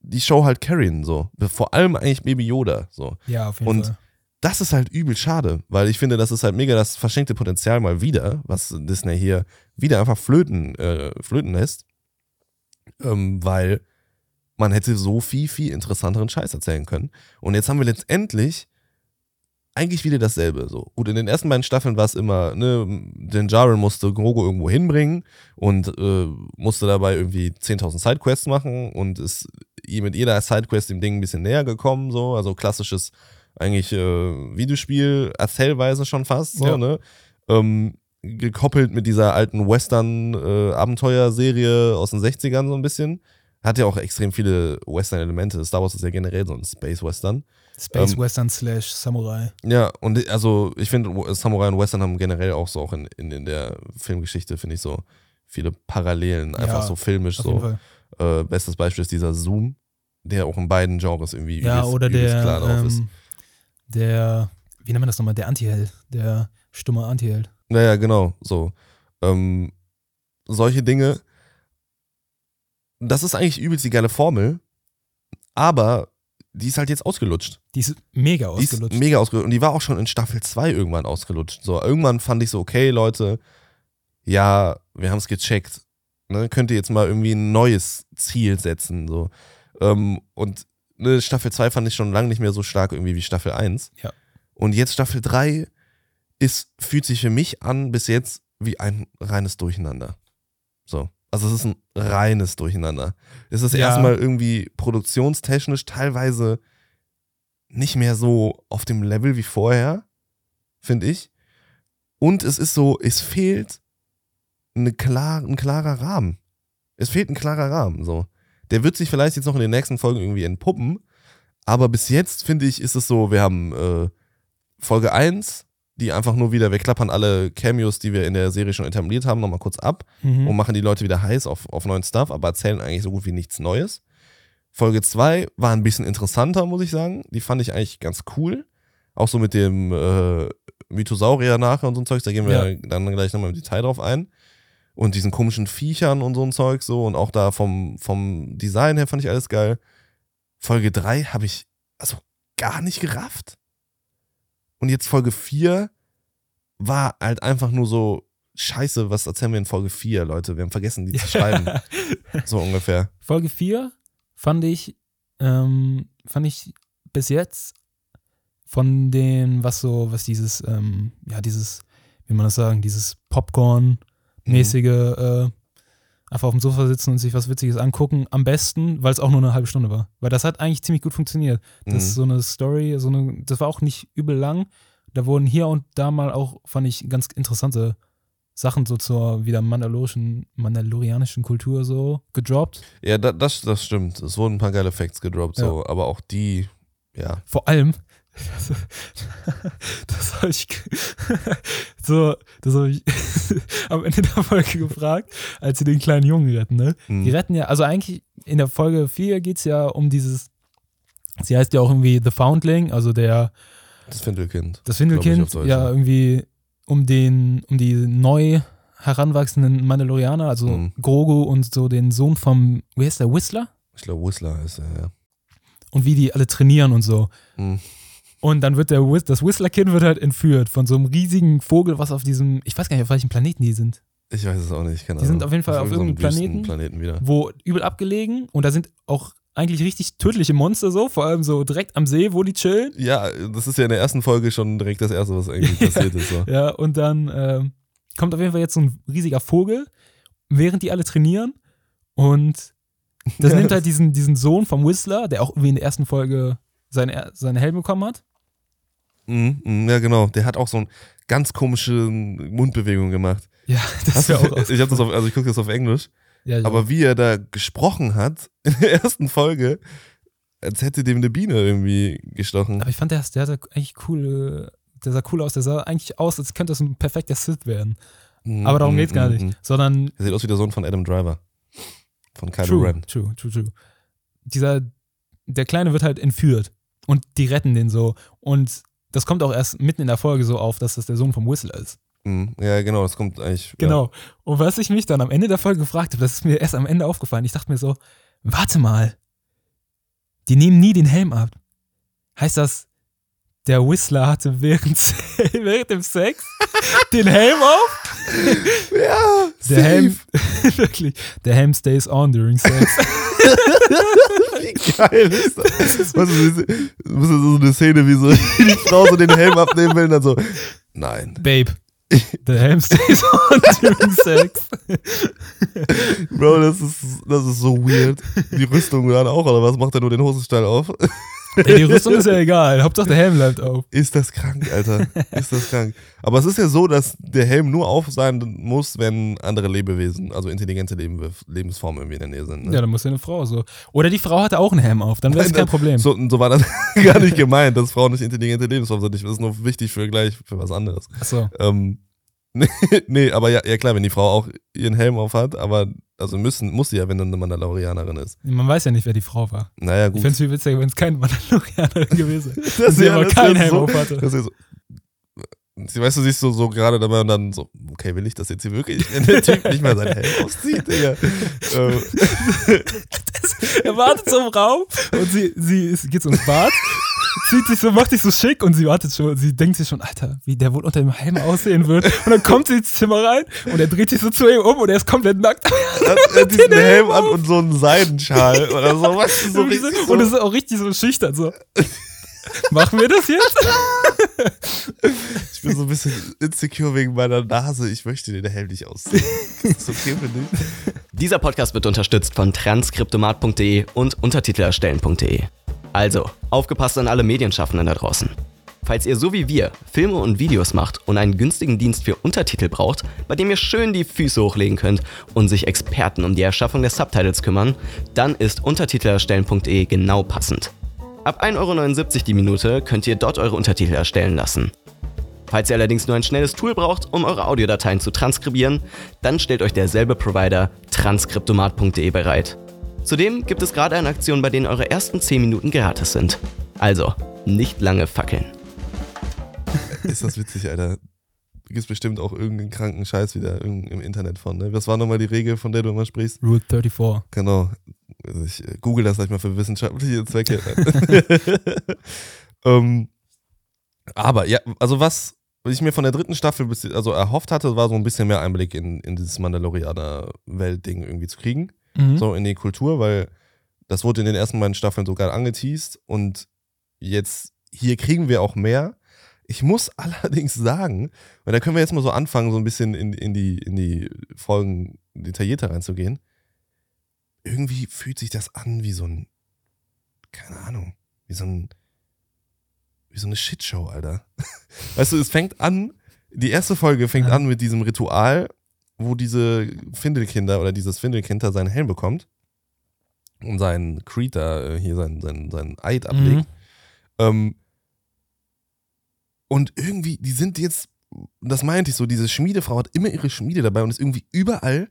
die Show halt carryen, so. Vor allem eigentlich Baby Yoda, so. Ja, auf jeden Und Fall. Das ist halt übel schade, weil ich finde, das ist halt mega das verschenkte Potenzial mal wieder, was Disney hier wieder einfach flöten, äh, flöten lässt. Ähm, weil man hätte so viel, viel interessanteren Scheiß erzählen können. Und jetzt haben wir letztendlich eigentlich wieder dasselbe. So. Gut, in den ersten beiden Staffeln war es immer, ne, den Jaren musste Grogu irgendwo hinbringen und äh, musste dabei irgendwie 10.000 Sidequests machen und ist mit jeder Sidequest dem Ding ein bisschen näher gekommen, so. Also klassisches, eigentlich äh, Videospiel, Erzählweise schon fast, so, Ja. ne. Ähm, gekoppelt mit dieser alten Western-Abenteuerserie aus den 60ern so ein bisschen. Hat ja auch extrem viele Western-Elemente. Star Wars ist ja generell so ein Space-Western. Space Ähm, Western slash Samurai. Ja, und also ich finde, Samurai und Western haben generell auch so auch in, in, in der Filmgeschichte, finde ich, so viele Parallelen, einfach Ja, so filmisch so. Äh, bestes Beispiel ist dieser Zoom, der auch in beiden Genres irgendwie Ja, übelst- oder übelst der, klar drauf ist. ähm, der, wie nennt man das nochmal? Der Antiheld. Der stumme Antiheld. Naja, genau, so. Ähm, solche Dinge, das ist eigentlich übelst die geile Formel, aber die ist halt jetzt ausgelutscht. Die ist mega Die ist ausgelutscht. mega ausgelutscht. Und die war auch schon in Staffel 2 irgendwann ausgelutscht. So, irgendwann fand ich so, okay, Leute, ja, wir haben es gecheckt. Ne, könnt ihr jetzt mal irgendwie ein neues Ziel setzen. So. Ähm, und ne, Staffel 2 fand ich schon lange nicht mehr so stark irgendwie wie Staffel 1. Ja. Und jetzt Staffel 3 ist, fühlt sich für mich an bis jetzt wie ein reines Durcheinander. So. Also es ist ein reines Durcheinander. Es ist Ja. erstmal irgendwie produktionstechnisch teilweise nicht mehr so auf dem Level wie vorher, finde ich. Und es ist so, es fehlt eine klar, ein klarer Rahmen. Es fehlt ein klarer Rahmen. So. Der wird sich vielleicht jetzt noch in den nächsten Folgen irgendwie entpuppen. Aber bis jetzt, finde ich, ist es so, wir haben äh, Folge 1, die einfach nur wieder, wir klappern alle Cameos, die wir in der Serie schon etabliert haben, nochmal kurz ab Mhm. und machen die Leute wieder heiß auf, auf neuen Stuff, aber erzählen eigentlich so gut wie nichts Neues. Folge 2 war ein bisschen interessanter, muss ich sagen. Die fand ich eigentlich ganz cool. Auch so mit dem äh, Mythosaurier nachher und so ein Zeug, da gehen wir Ja. dann gleich nochmal im Detail drauf ein. Und diesen komischen Viechern und so ein Zeug so und auch da vom, vom Design her fand ich alles geil. Folge 3 habe ich also gar nicht gerafft. Und jetzt Folge 4 war halt einfach nur so, scheiße, was erzählen wir in Folge 4, Leute? Wir haben vergessen, die zu schreiben. So ungefähr. Folge 4 fand ich, ähm, fand ich bis jetzt von den, was so, was dieses, ähm, ja, dieses, wie man das sagen, dieses Popcorn-mäßige, äh, einfach auf dem Sofa sitzen und sich was Witziges angucken, am besten, weil es auch nur eine halbe Stunde war. Weil das hat eigentlich ziemlich gut funktioniert. Das ist Mhm. so eine Story, so eine, das war auch nicht übel lang. Da wurden hier und da mal auch, fand ich, ganz interessante Sachen so zur wieder mandalorischen, mandalorianischen Kultur so gedroppt. Ja, da, das, das stimmt. Es wurden ein paar geile Facts gedroppt, so, aber auch die, ja. Vor allem, das habe ich, so, das habe ich am Ende der Folge gefragt, als sie den kleinen Jungen retten, ne? Hm. Die retten ja, also eigentlich in der Folge 4 geht es ja um dieses, sie heißt ja auch irgendwie The Foundling, also der, Das Findelkind. das Deutsch, ja, ja. irgendwie um den, um die neu heranwachsenden Mandalorianer, also Mhm. Grogu und so den Sohn vom, wie heißt der, Whistler? Ich glaube, Whistler ist er, ja. Und wie die alle trainieren und so. Hm. Und dann wird der Whis das Whistler-Kind wird halt entführt von so einem riesigen Vogel, was auf diesem, ich weiß gar nicht, auf welchem Planeten die sind. Ich weiß es auch nicht. Keine Die sind Ahnung. auf jeden Fall auf irgendeinem irgendeinem Planeten wieder. Wo übel abgelegen und da sind auch eigentlich richtig tödliche Monster so, vor allem so direkt am See, wo die chillen. Ja, das ist ja in der ersten Folge schon direkt das erste, was eigentlich passiert ist. So. Ja, und dann ähm, kommt auf jeden Fall jetzt so ein riesiger Vogel, während die alle trainieren. Und das Ja, nimmt halt diesen, diesen Sohn vom Whistler, der auch irgendwie in der ersten Folge seinen, seinen Helm bekommen hat. Mhm, mhm, ja, genau. Der hat auch so eine ganz komische Mundbewegung gemacht. Ja, das wäre du- auch ich hab das auf, also ich gucke das auf Englisch. ja, Aber wie er da gesprochen hat in der ersten Folge, als hätte dem eine Biene irgendwie gestochen. Aber ich fand, der, der hatte eigentlich cool, der sah cool aus. Der sah eigentlich aus, als könnte das ein perfekter Sith werden. Mhm, Aber darum geht's gar mhm, nicht. mhm. Sondern Er sieht aus wie der Sohn von Adam Driver. Von Kylo true, Ren. true, true, true. Dieser, der Kleine wird halt entführt und die retten den so. Und das kommt auch erst mitten in der Folge so auf, dass das der Sohn vom Whistler ist. Mhm. Ja, genau, das kommt eigentlich. Genau. Und was ich mich dann am Ende der Folge gefragt habe, das ist mir erst am Ende aufgefallen. Ich dachte mir so, warte mal, die nehmen nie den Helm ab. Heißt das, der Whistler hatte während, während dem Sex den Helm auf? Ja, ja Der Helm, wirklich, der Helm stays on during sex. Wie geil ist das? Was ist das? Das ist so eine Szene, wie so die Frau so den Helm abnehmen will und dann so, nein. Babe, the helm stays on during sex. Bro, das ist, das ist so weird. Die Rüstung dann auch, oder was? Macht er nur den Hosenstall auf? Ey, die Rüstung ist ja egal. Hauptsache der Helm bleibt auf. Ist das krank, Alter. Ist das krank. Aber es ist ja so, dass der Helm nur auf sein muss, wenn andere Lebewesen, also intelligente Leben Lebensformen irgendwie in der Nähe sind. Ne? Ja, dann muss ja eine Frau so. Oder die Frau hatte auch einen Helm auf, dann wäre es kein Problem. So, so war das gar nicht gemeint, dass Frauen nicht intelligente Lebensformen sind. Das ist nur wichtig für gleich für was anderes. Achso. Ähm, nee, aber ja, ja klar, wenn die Frau auch ihren Helm auf hat, aber also müssen, muss sie ja, wenn dann eine Mandalorianerin ist. Man weiß ja nicht, wer die Frau war. Naja, Ich gut. fände es viel witziger, wenn es keine Mandalorianerin gewesen wäre. Das sie aber das keinen Helm so- auf hatte. Das ist so, Sie weißt du, siehst so, so gerade dabei und dann so, okay, will ich das jetzt hier wirklich, wenn der Typ nicht mal seinen Helm auszieht, Digga. ähm, er wartet so im Raum und sie, sie ist, geht so ins Bad, zieht sich so, macht sich so schick und sie wartet schon, sie denkt sich schon, Alter, wie der wohl unter dem Helm aussehen wird. Und dann kommt sie ins Zimmer rein und er dreht sich so zu ihm um und er ist komplett nackt. hat, hat diesen Helm an und so einen Seidenschal oder so, was so Und richtig und es so, ist auch richtig so schüchtern so. Machen wir das jetzt? Ich bin so ein bisschen insecure wegen meiner Nase, ich möchte den Helm nicht ausziehen. Ist okay für dich? Dieser Podcast wird unterstützt von transkriptomat.de und Untertitelerstellen.de. Also, aufgepasst an alle Medienschaffenden da draußen. Falls ihr so wie wir Filme und Videos macht und einen günstigen Dienst für Untertitel braucht, bei dem ihr schön die Füße hochlegen könnt und sich Experten um die Erschaffung der Subtitles kümmern, dann ist Untertitelerstellen.de genau passend. Ab 1,79 Euro die Minute könnt ihr dort eure Untertitel erstellen lassen. Falls ihr allerdings nur ein schnelles Tool braucht, um eure Audiodateien zu transkribieren, dann stellt euch derselbe Provider transkriptomat.de bereit. Zudem gibt es gerade eine Aktion, bei denen eure ersten 10 Minuten gratis sind. Also, nicht lange fackeln. Ist das witzig, Alter. Gibt bestimmt auch irgendeinen kranken Scheiß wieder irgend- im Internet von, ne? Was war nochmal die Regel, von der du immer sprichst? Rule 34. Genau. Also ich äh, google das gleich mal für wissenschaftliche Zwecke. ähm, aber ja, also was ich mir von der dritten Staffel bis, also erhofft hatte, war so ein bisschen mehr Einblick in, in dieses Mandalorianer-Welt-Ding irgendwie zu kriegen. Mhm. So in die Kultur, weil das wurde in den ersten beiden Staffeln sogar angeteased und jetzt hier kriegen wir auch mehr. Ich muss allerdings sagen, weil da können wir jetzt mal so anfangen, so ein bisschen in, in, die, in die Folgen detaillierter reinzugehen. Irgendwie fühlt sich das an wie so ein, keine Ahnung, wie so ein, wie so eine Shitshow, Alter. Weißt du, es fängt an, die erste Folge fängt Ja. an mit diesem Ritual, wo diese Findelkinder oder dieses Findelkind da seinen Helm bekommt und seinen Creed da äh, hier seinen, seinen, seinen Eid ablegt. Mhm. Ähm, und irgendwie, die sind jetzt, das meinte ich so, diese Schmiedefrau hat immer ihre Schmiede dabei und ist irgendwie überall,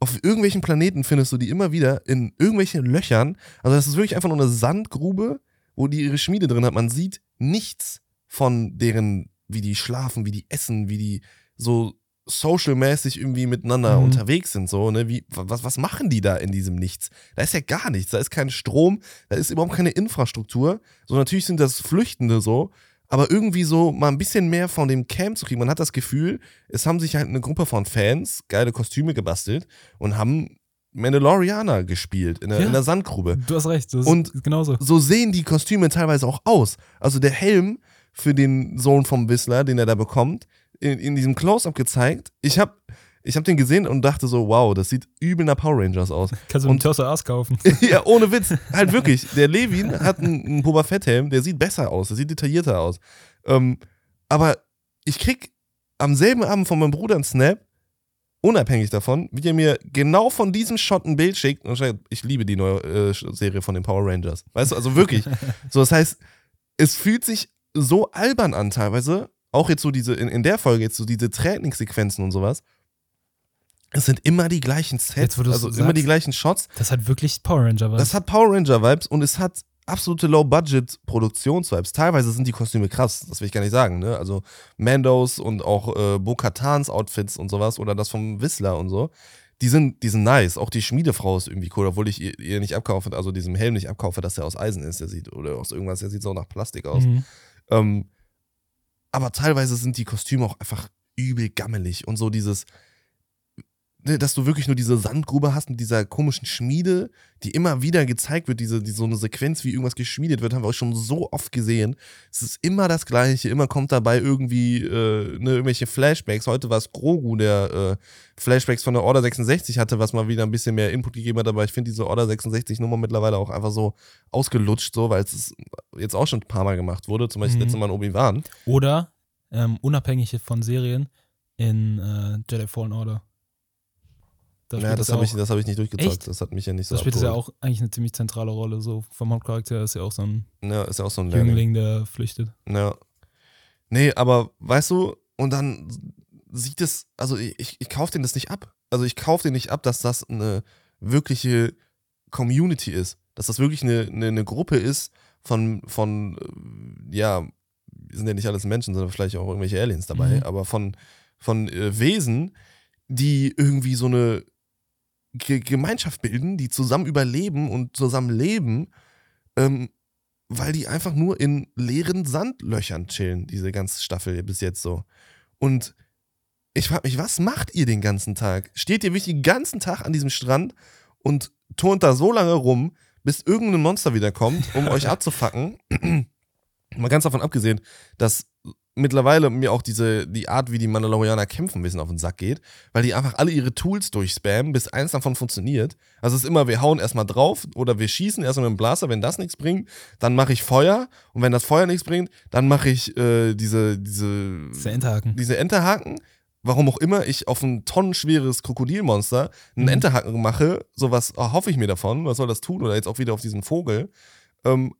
auf irgendwelchen Planeten findest du die immer wieder in irgendwelchen Löchern. Also das ist wirklich einfach nur eine Sandgrube, wo die ihre Schmiede drin hat. Man sieht nichts von deren, wie die schlafen, wie die essen, wie die so socialmäßig irgendwie miteinander Mhm. unterwegs sind. So, ne? wie, was, was machen die da in diesem Nichts? Da ist ja gar nichts. Da ist kein Strom, da ist überhaupt keine Infrastruktur. So, natürlich sind das Flüchtende so, aber irgendwie so mal ein bisschen mehr von dem Camp zu kriegen. Man hat das Gefühl, es haben sich halt eine Gruppe von Fans geile Kostüme gebastelt und haben Mandalorianer gespielt in der, Ja. in der Sandgrube. Du hast recht, das Und- ist genauso. So sehen die Kostüme teilweise auch aus. Also der Helm für den Sohn vom Whistler, den er da bekommt, in, in diesem Close-Up gezeigt. Ich habe ich hab den gesehen und dachte so, wow, das sieht übel nach Power Rangers aus. Kannst du einen Toaster Ass kaufen. ja, ohne Witz. Halt wirklich. Der Levin hat einen, einen Boba Fett-Helm, der sieht besser aus, der sieht detaillierter aus. Ähm, aber ich krieg am selben Abend von meinem Bruder einen Snap, unabhängig davon, wie er mir genau von diesem Shot ein Bild schickt und schreibt, ich liebe die neue äh, Serie von den Power Rangers. Weißt du, also wirklich. so, das heißt, es fühlt sich so albern an teilweise, auch jetzt so diese, in, in der Folge jetzt so diese Trainingssequenzen und sowas. Es sind immer die gleichen Sets, Jetzt, also immer sagst. die gleichen Shots. Das hat wirklich Power Ranger was. Das hat Power Ranger-Vibes und es hat absolute Low-Budget-Produktions-Vibes. Teilweise sind die Kostüme krass, das will ich gar nicht sagen. Ne? Also Mandos und auch äh, Bo-Katans Outfits und sowas oder das vom Whistler und so. Die sind, die sind nice. Auch die Schmiedefrau ist irgendwie cool, obwohl ich ihr, ihr nicht abkaufe, also diesem Helm nicht abkaufe, dass der aus Eisen ist, der sieht, oder aus irgendwas, der sieht so nach Plastik aus. Mhm. Ähm, aber teilweise sind die Kostüme auch einfach übel gammelig und so dieses. Ne, dass du wirklich nur diese Sandgrube hast mit dieser komischen Schmiede, die immer wieder gezeigt wird, diese, die, so eine Sequenz, wie irgendwas geschmiedet wird, haben wir auch schon so oft gesehen. Es ist immer das Gleiche, immer kommt dabei irgendwie äh, ne, irgendwelche Flashbacks. Heute war es Grogu, der äh, Flashbacks von der Order 66 hatte, was mal wieder ein bisschen mehr Input gegeben hat, aber ich finde diese Order 66 Nummer mittlerweile auch einfach so ausgelutscht, so, weil es jetzt auch schon ein paar Mal gemacht wurde, zum Beispiel Mhm. letztes Mal in Obi-Wan. Oder ähm, unabhängig von Serien in äh, Jedi Fallen Order. Da Ja, das habe ich, das hab ich nicht durchgezockt, Echt? das hat mich ja nicht so Da spielt es ja abgeholt. auch eigentlich eine ziemlich zentrale Rolle. So vom Hauptcharakter ist ja auch so ein Ja, ist ja auch so ein. Jüngling, der flüchtet. Ja. Nee, aber weißt du, und dann sieht es, also ich, ich kaufe den das nicht ab. Also ich kaufe den nicht ab, dass das eine wirkliche Community ist. Dass das wirklich eine, eine, eine Gruppe ist von, von, äh, ja, sind ja nicht alles Menschen, sondern vielleicht auch irgendwelche Aliens dabei, Mhm. aber von, von äh, Wesen, die irgendwie so eine Ge Gemeinschaft bilden, die zusammen überleben und zusammen leben, ähm, weil die einfach nur in leeren Sandlöchern chillen, diese ganze Staffel bis jetzt so. Und ich frage mich, was macht ihr den ganzen Tag? Steht ihr wirklich den ganzen Tag an diesem Strand und turnt da so lange rum, bis irgendein Monster wiederkommt, um euch abzufacken? Mal ganz davon abgesehen, dass mittlerweile mir auch diese, die Art, wie die Mandalorianer kämpfen, ein bisschen auf den Sack geht, weil die einfach alle ihre Tools durchspammen, bis eins davon funktioniert. Also es ist immer, wir hauen erstmal drauf oder wir schießen erstmal mit dem Blaster, wenn das nichts bringt, dann mache ich Feuer und wenn das Feuer nichts bringt, dann mache ich äh, diese, diese, der Enterhaken. diese Enterhaken. Warum auch immer ich auf ein tonnenschweres Krokodilmonster einen Mhm. Enterhaken mache, sowas hoffe ich mir davon, was soll das tun? Oder jetzt auch wieder auf diesen Vogel. Ähm,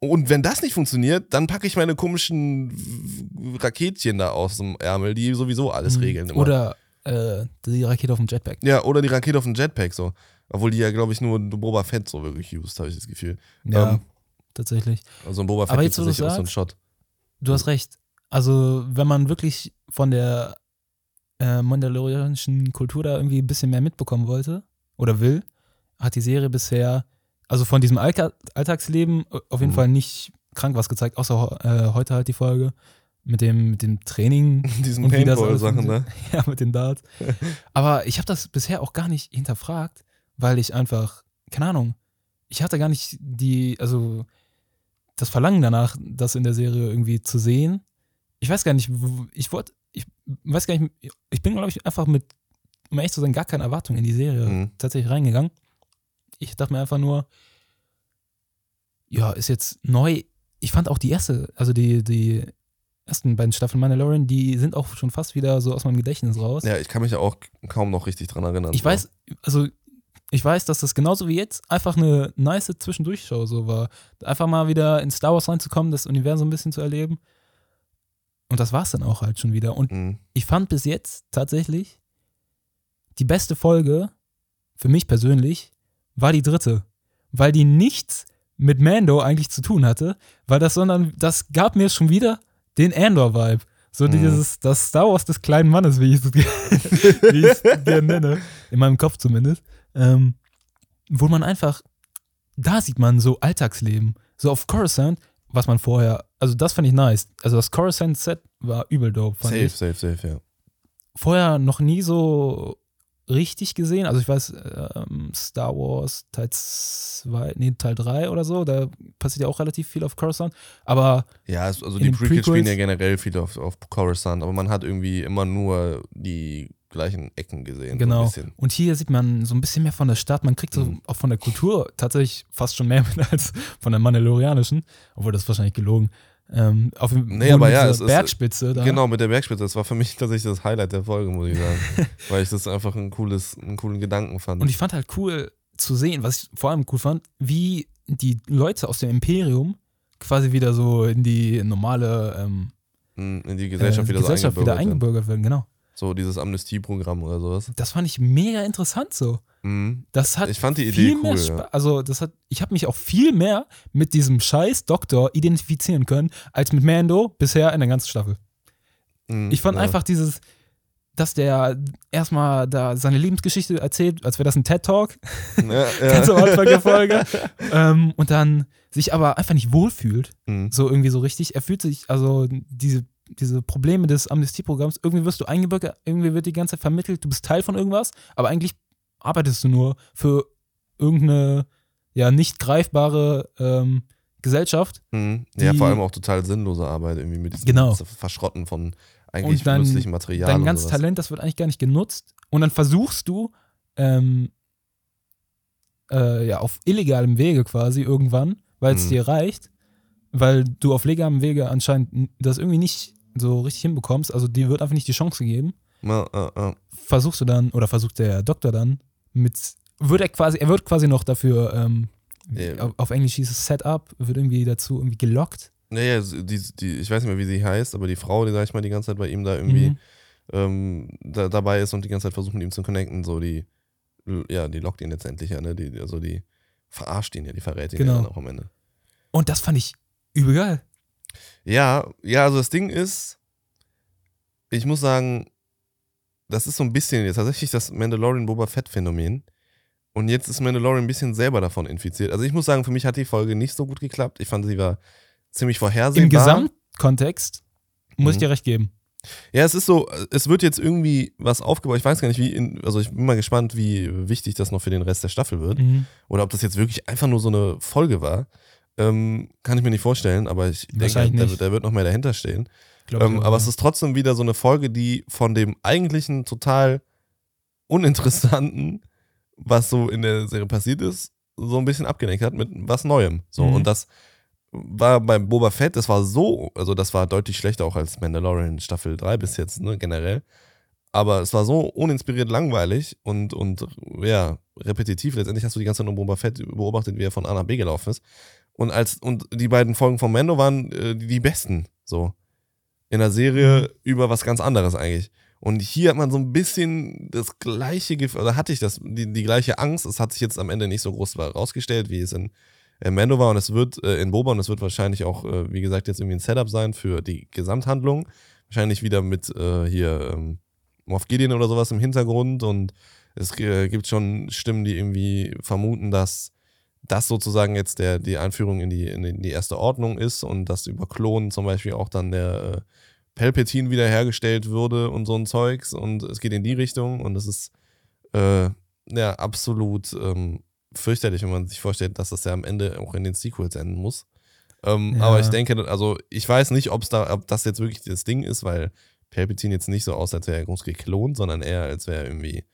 und wenn das nicht funktioniert, dann packe ich meine komischen Raketchen da aus dem Ärmel, die sowieso alles Mhm. regeln. Immer. Oder äh, die Rakete auf dem Jetpack. ja, oder die Rakete auf dem Jetpack so. Obwohl die ja, glaube ich, nur Boba Fett so wirklich used, habe ich das Gefühl. Ja, Ähm, tatsächlich. Also ein Boba Fett du sicher auch so sagst- Shot. Du hast recht. Also, wenn man wirklich von der äh, mandalorianischen Kultur da irgendwie ein bisschen mehr mitbekommen wollte oder will, hat die Serie bisher, also von diesem Allka Alltagsleben äh, auf jeden Mhm. Fall nicht krank was gezeigt, außer äh, heute halt die Folge mit dem, mit dem Training, Diesen Paintball-Sachen, ne? ja, mit den Darts. Aber ich habe das bisher auch gar nicht hinterfragt, weil ich einfach, keine Ahnung, ich hatte gar nicht die, also das Verlangen danach, das in der Serie irgendwie zu sehen. Ich weiß gar nicht, ich wollte, ich weiß gar nicht, ich bin, glaube ich, einfach mit, um ehrlich zu sein, gar keine Erwartung in die Serie Mhm. tatsächlich reingegangen. Ich dachte mir einfach nur, ja, ist jetzt neu. Ich fand auch die erste, also die, die ersten beiden Staffeln Mandalorian, die sind auch schon fast wieder so aus meinem Gedächtnis raus. Ja, ich kann mich ja auch kaum noch richtig dran erinnern. ich so. weiß, also ich weiß, dass das genauso wie jetzt einfach eine nice Zwischendurchschau so war. Einfach mal wieder in Star Wars reinzukommen, das Universum ein bisschen zu erleben. Und das war es dann auch halt schon wieder. Und Mhm. ich fand bis jetzt tatsächlich die beste Folge für mich persönlich war die dritte, weil die nichts mit Mando eigentlich zu tun hatte, weil das sondern das gab mir schon wieder den Andor-Vibe. So Mhm. dieses, das Star Wars des kleinen Mannes, wie ich es, gerne nenne, in meinem Kopf zumindest, ähm, wo man einfach, da sieht man so Alltagsleben, so auf Coruscant, was man vorher, also das fand ich nice. Also das Coruscant-Set war übel dope, fand Safe, ich safe, safe, ja. vorher noch nie so richtig gesehen. Also ich weiß, ähm, Star Wars Teil 2, nee, Teil 3 oder so, da passiert ja auch relativ viel auf Coruscant. Aber Ja, also die Prequels spielen ja generell viel auf, auf Coruscant, aber man hat irgendwie immer nur die gleichen Ecken gesehen. So Genau. bisschen. und hier sieht man so ein bisschen mehr von der Stadt. Man kriegt so Mhm. auch von der Kultur tatsächlich fast schon mehr mit als von der Mandalorianischen. Obwohl das ist wahrscheinlich gelogen. Ähm, auf dem Nee, aber ja, ist- Bergspitze da. Genau, mit der Bergspitze. Das war für mich tatsächlich das Highlight der Folge, muss ich sagen. weil ich das einfach ein cooles, einen coolen Gedanken fand. Und ich fand halt cool zu sehen, was ich vor allem cool fand, wie die Leute aus dem Imperium quasi wieder so in die normale ähm, in die Gesellschaft äh, wieder Gesellschaft so wieder eingebürgert werden. eingebürgert werden. Genau. So dieses Amnestieprogramm oder sowas. Das fand ich mega interessant so. Mhm. Das hat Ich fand die Idee cool. Ja. Also das hat, ich habe mich auch viel mehr mit diesem scheiß Doktor identifizieren können, als mit Mando bisher in der ganzen Staffel. Mhm, Ich fand ja. einfach dieses, dass der erstmal da seine Lebensgeschichte erzählt, als wäre das ein TED-Talk, Ja, ganz am. Anfang der Folge. ähm, und dann sich aber einfach nicht wohlfühlt. Mhm. So irgendwie so richtig. Er fühlt sich, also diese diese Probleme des Amnestieprogramms, irgendwie wirst du eingebürgert, irgendwie wird die ganze Zeit vermittelt, du bist Teil von irgendwas, aber eigentlich arbeitest du nur für irgendeine ja nicht greifbare ähm, Gesellschaft. Mhm. Ja, vor allem auch total sinnlose Arbeit irgendwie mit diesem Genau. Verschrotten von eigentlich Und dein- nützlichem Material. Dein ganzes. Talent, das wird eigentlich gar nicht genutzt. Und dann versuchst du, ähm, äh, ja, auf illegalem Wege quasi irgendwann, weil es Mhm. dir reicht, weil du auf legalem Wege anscheinend das irgendwie nicht so richtig hinbekommst, also dir wird einfach nicht die Chance gegeben, Ja, ja, ja. versuchst du dann, oder versucht der Doktor dann mit, wird er quasi, er wird quasi noch dafür, ähm, auf, auf Englisch hieß es Setup, wird irgendwie dazu irgendwie gelockt. Ja, ja, die, die, ich weiß nicht mehr, wie sie heißt, aber die Frau, die, sag ich mal, die ganze Zeit bei ihm da irgendwie Mhm. ähm, da, dabei ist und die ganze Zeit versucht, mit ihm zu connecten, so die, ja, die lockt ihn letztendlich ja, ne? Die, also die verarscht ihn ja, die verrät ihn Genau. ja dann auch am Ende. Und das fand ich übel geil. Ja, ja, also das Ding ist, ich muss sagen, das ist so ein bisschen jetzt tatsächlich das Mandalorian Boba Fett Phänomen. Und jetzt ist Mandalorian ein bisschen selber davon infiziert. Also ich muss sagen, für mich hat die Folge nicht so gut geklappt. Ich fand, sie war ziemlich vorhersehbar. Im Gesamtkontext muss ich Mhm. dir recht geben. Ja, es ist so, es wird jetzt irgendwie was aufgebaut. Ich weiß gar nicht, wie, in, also ich bin mal gespannt, wie wichtig das noch für den Rest der Staffel wird. Mhm. Oder ob das jetzt wirklich einfach nur so eine Folge war. Ähm, kann ich mir nicht vorstellen, aber ich denke, nicht. da wird noch mehr dahinter stehen. Ähm, aber ja. es ist trotzdem wieder so eine Folge, die von dem eigentlichen total uninteressanten, was so in der Serie passiert ist, so ein bisschen abgelenkt hat mit was Neuem. So Mhm. und das war beim Boba Fett, das war so, also das war deutlich schlechter auch als Mandalorian Staffel 3 bis jetzt, ne, generell. Aber es war so uninspiriert langweilig und, und ja, repetitiv. Letztendlich hast du die ganze Zeit nur Boba Fett beobachtet, wie er von A nach B gelaufen ist. Und als, und die beiden Folgen von Mando waren äh, die, besten, so. In der Serie über was ganz anderes eigentlich. Und hier hat man so ein bisschen das gleiche Gefühl, oder hatte ich das, die, die gleiche Angst. Es hat sich jetzt am Ende nicht so groß rausgestellt, wie es in äh, Mando war. Und es wird äh, in Boba und es wird wahrscheinlich auch, äh, wie gesagt, jetzt irgendwie ein Setup sein für die Gesamthandlung. Wahrscheinlich wieder mit äh, hier ähm, Moff Gideon oder sowas im Hintergrund. Und es äh, gibt schon Stimmen, die irgendwie vermuten, dass das sozusagen jetzt der, die Einführung in die, in die erste Ordnung ist und dass über Klonen zum Beispiel auch dann der äh, Palpatine wiederhergestellt würde und so ein Zeugs und es geht in die Richtung und es ist äh, ja absolut ähm, fürchterlich, wenn man sich vorstellt, dass das ja am Ende auch in den Sequels enden muss. Ähm, Ja. Aber ich denke, also ich weiß nicht, ob's da, ob das jetzt wirklich das Ding ist, weil Palpatine jetzt nicht so aussieht, als wäre er groß geklont, sondern eher, als wäre er irgendwie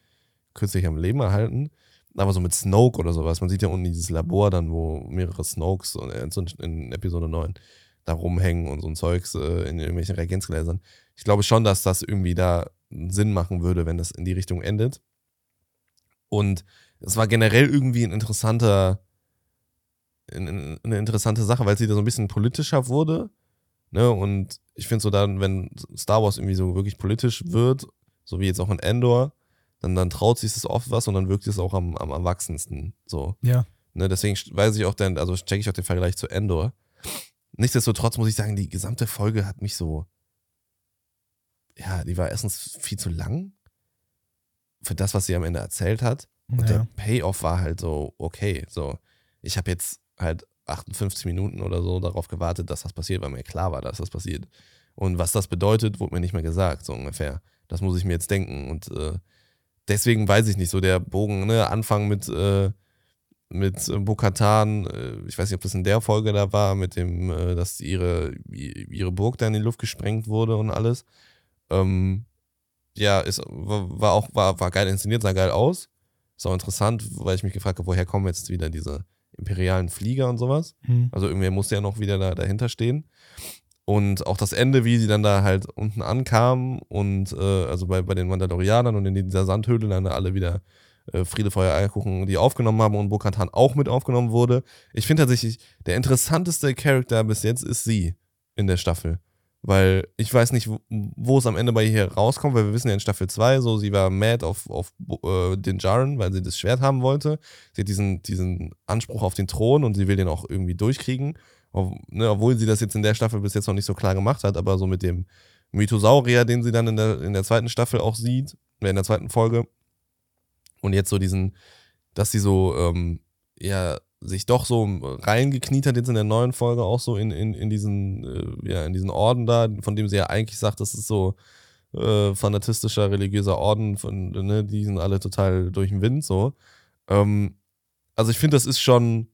kürzlich am Leben erhalten. Aber so mit Snoke oder sowas. Man sieht ja unten dieses Labor dann, wo mehrere Snokes äh, in Episode 9 da rumhängen und so ein Zeugs äh, in irgendwelchen Reagenzgläsern. Ich glaube schon, dass das irgendwie da Sinn machen würde, wenn das in die Richtung endet. Und es war generell irgendwie ein interessanter, ein- ein- eine interessante Sache, weil es wieder so ein bisschen politischer wurde. Ne? Und ich finde so dann, wenn Star Wars irgendwie so wirklich politisch wird, so wie jetzt auch in Endor, dann, dann traut sich das oft was und dann wirkt es auch am, am erwachsensten. So. Ja. Ne, deswegen weiß ich auch den, also checke ich auch den Vergleich zu Endor. Nichtsdestotrotz muss ich sagen, die gesamte Folge hat mich so, ja, die war erstens viel zu lang für das, was sie am Ende erzählt hat. Und ja. der Payoff war halt so, okay, so, ich habe jetzt halt 58 Minuten oder so darauf gewartet, dass das passiert, weil mir klar war, dass das passiert. Und was das bedeutet, wurde mir nicht mehr gesagt, so ungefähr. Das muss ich mir jetzt denken. Und äh, deswegen weiß ich nicht, so der Bogen, ne, Anfang mit, äh, mit Bo-Katan, äh, ich weiß nicht, ob das in der Folge da war, mit dem, äh, dass ihre, ihre Burg da in die Luft gesprengt wurde und alles. Ähm, ja, ist, war war auch, war, war geil inszeniert, sah geil aus. Ist auch interessant, weil ich mich gefragt habe, woher kommen jetzt wieder diese imperialen Flieger und sowas. Hm. Also irgendwer musste ja noch wieder da, dahinter stehen. Und auch das Ende, wie sie dann da halt unten ankamen und äh, also bei, bei den Mandalorianern und in dieser Sandhöhle dann alle wieder äh, Friede, Feuer, Eierkuchen, die aufgenommen haben und Bo-Katan auch mit aufgenommen wurde. Ich finde tatsächlich, der interessanteste Charakter bis jetzt ist sie in der Staffel. Weil ich weiß nicht, wo, es am Ende bei ihr rauskommt, weil wir wissen ja in Staffel 2, so sie war mad auf, auf äh, Din Djarin, weil sie das Schwert haben wollte. Sie hat diesen, diesen Anspruch auf den Thron und sie will den auch irgendwie durchkriegen. Ne, obwohl sie das jetzt in der Staffel bis jetzt noch nicht so klar gemacht hat, aber so mit dem Mythosaurier, den sie dann in der, in der zweiten Staffel auch sieht, äh, in der zweiten Folge. Und jetzt so diesen, dass sie so, ähm, ja, sich doch so reingekniet hat jetzt in der neuen Folge auch so in, in, in diesen, äh, ja, in diesen Orden da, von dem sie ja eigentlich sagt, das ist so äh, fanatistischer religiöser Orden, von, ne, die sind alle total durch den Wind so. Ähm, also ich finde, das ist schon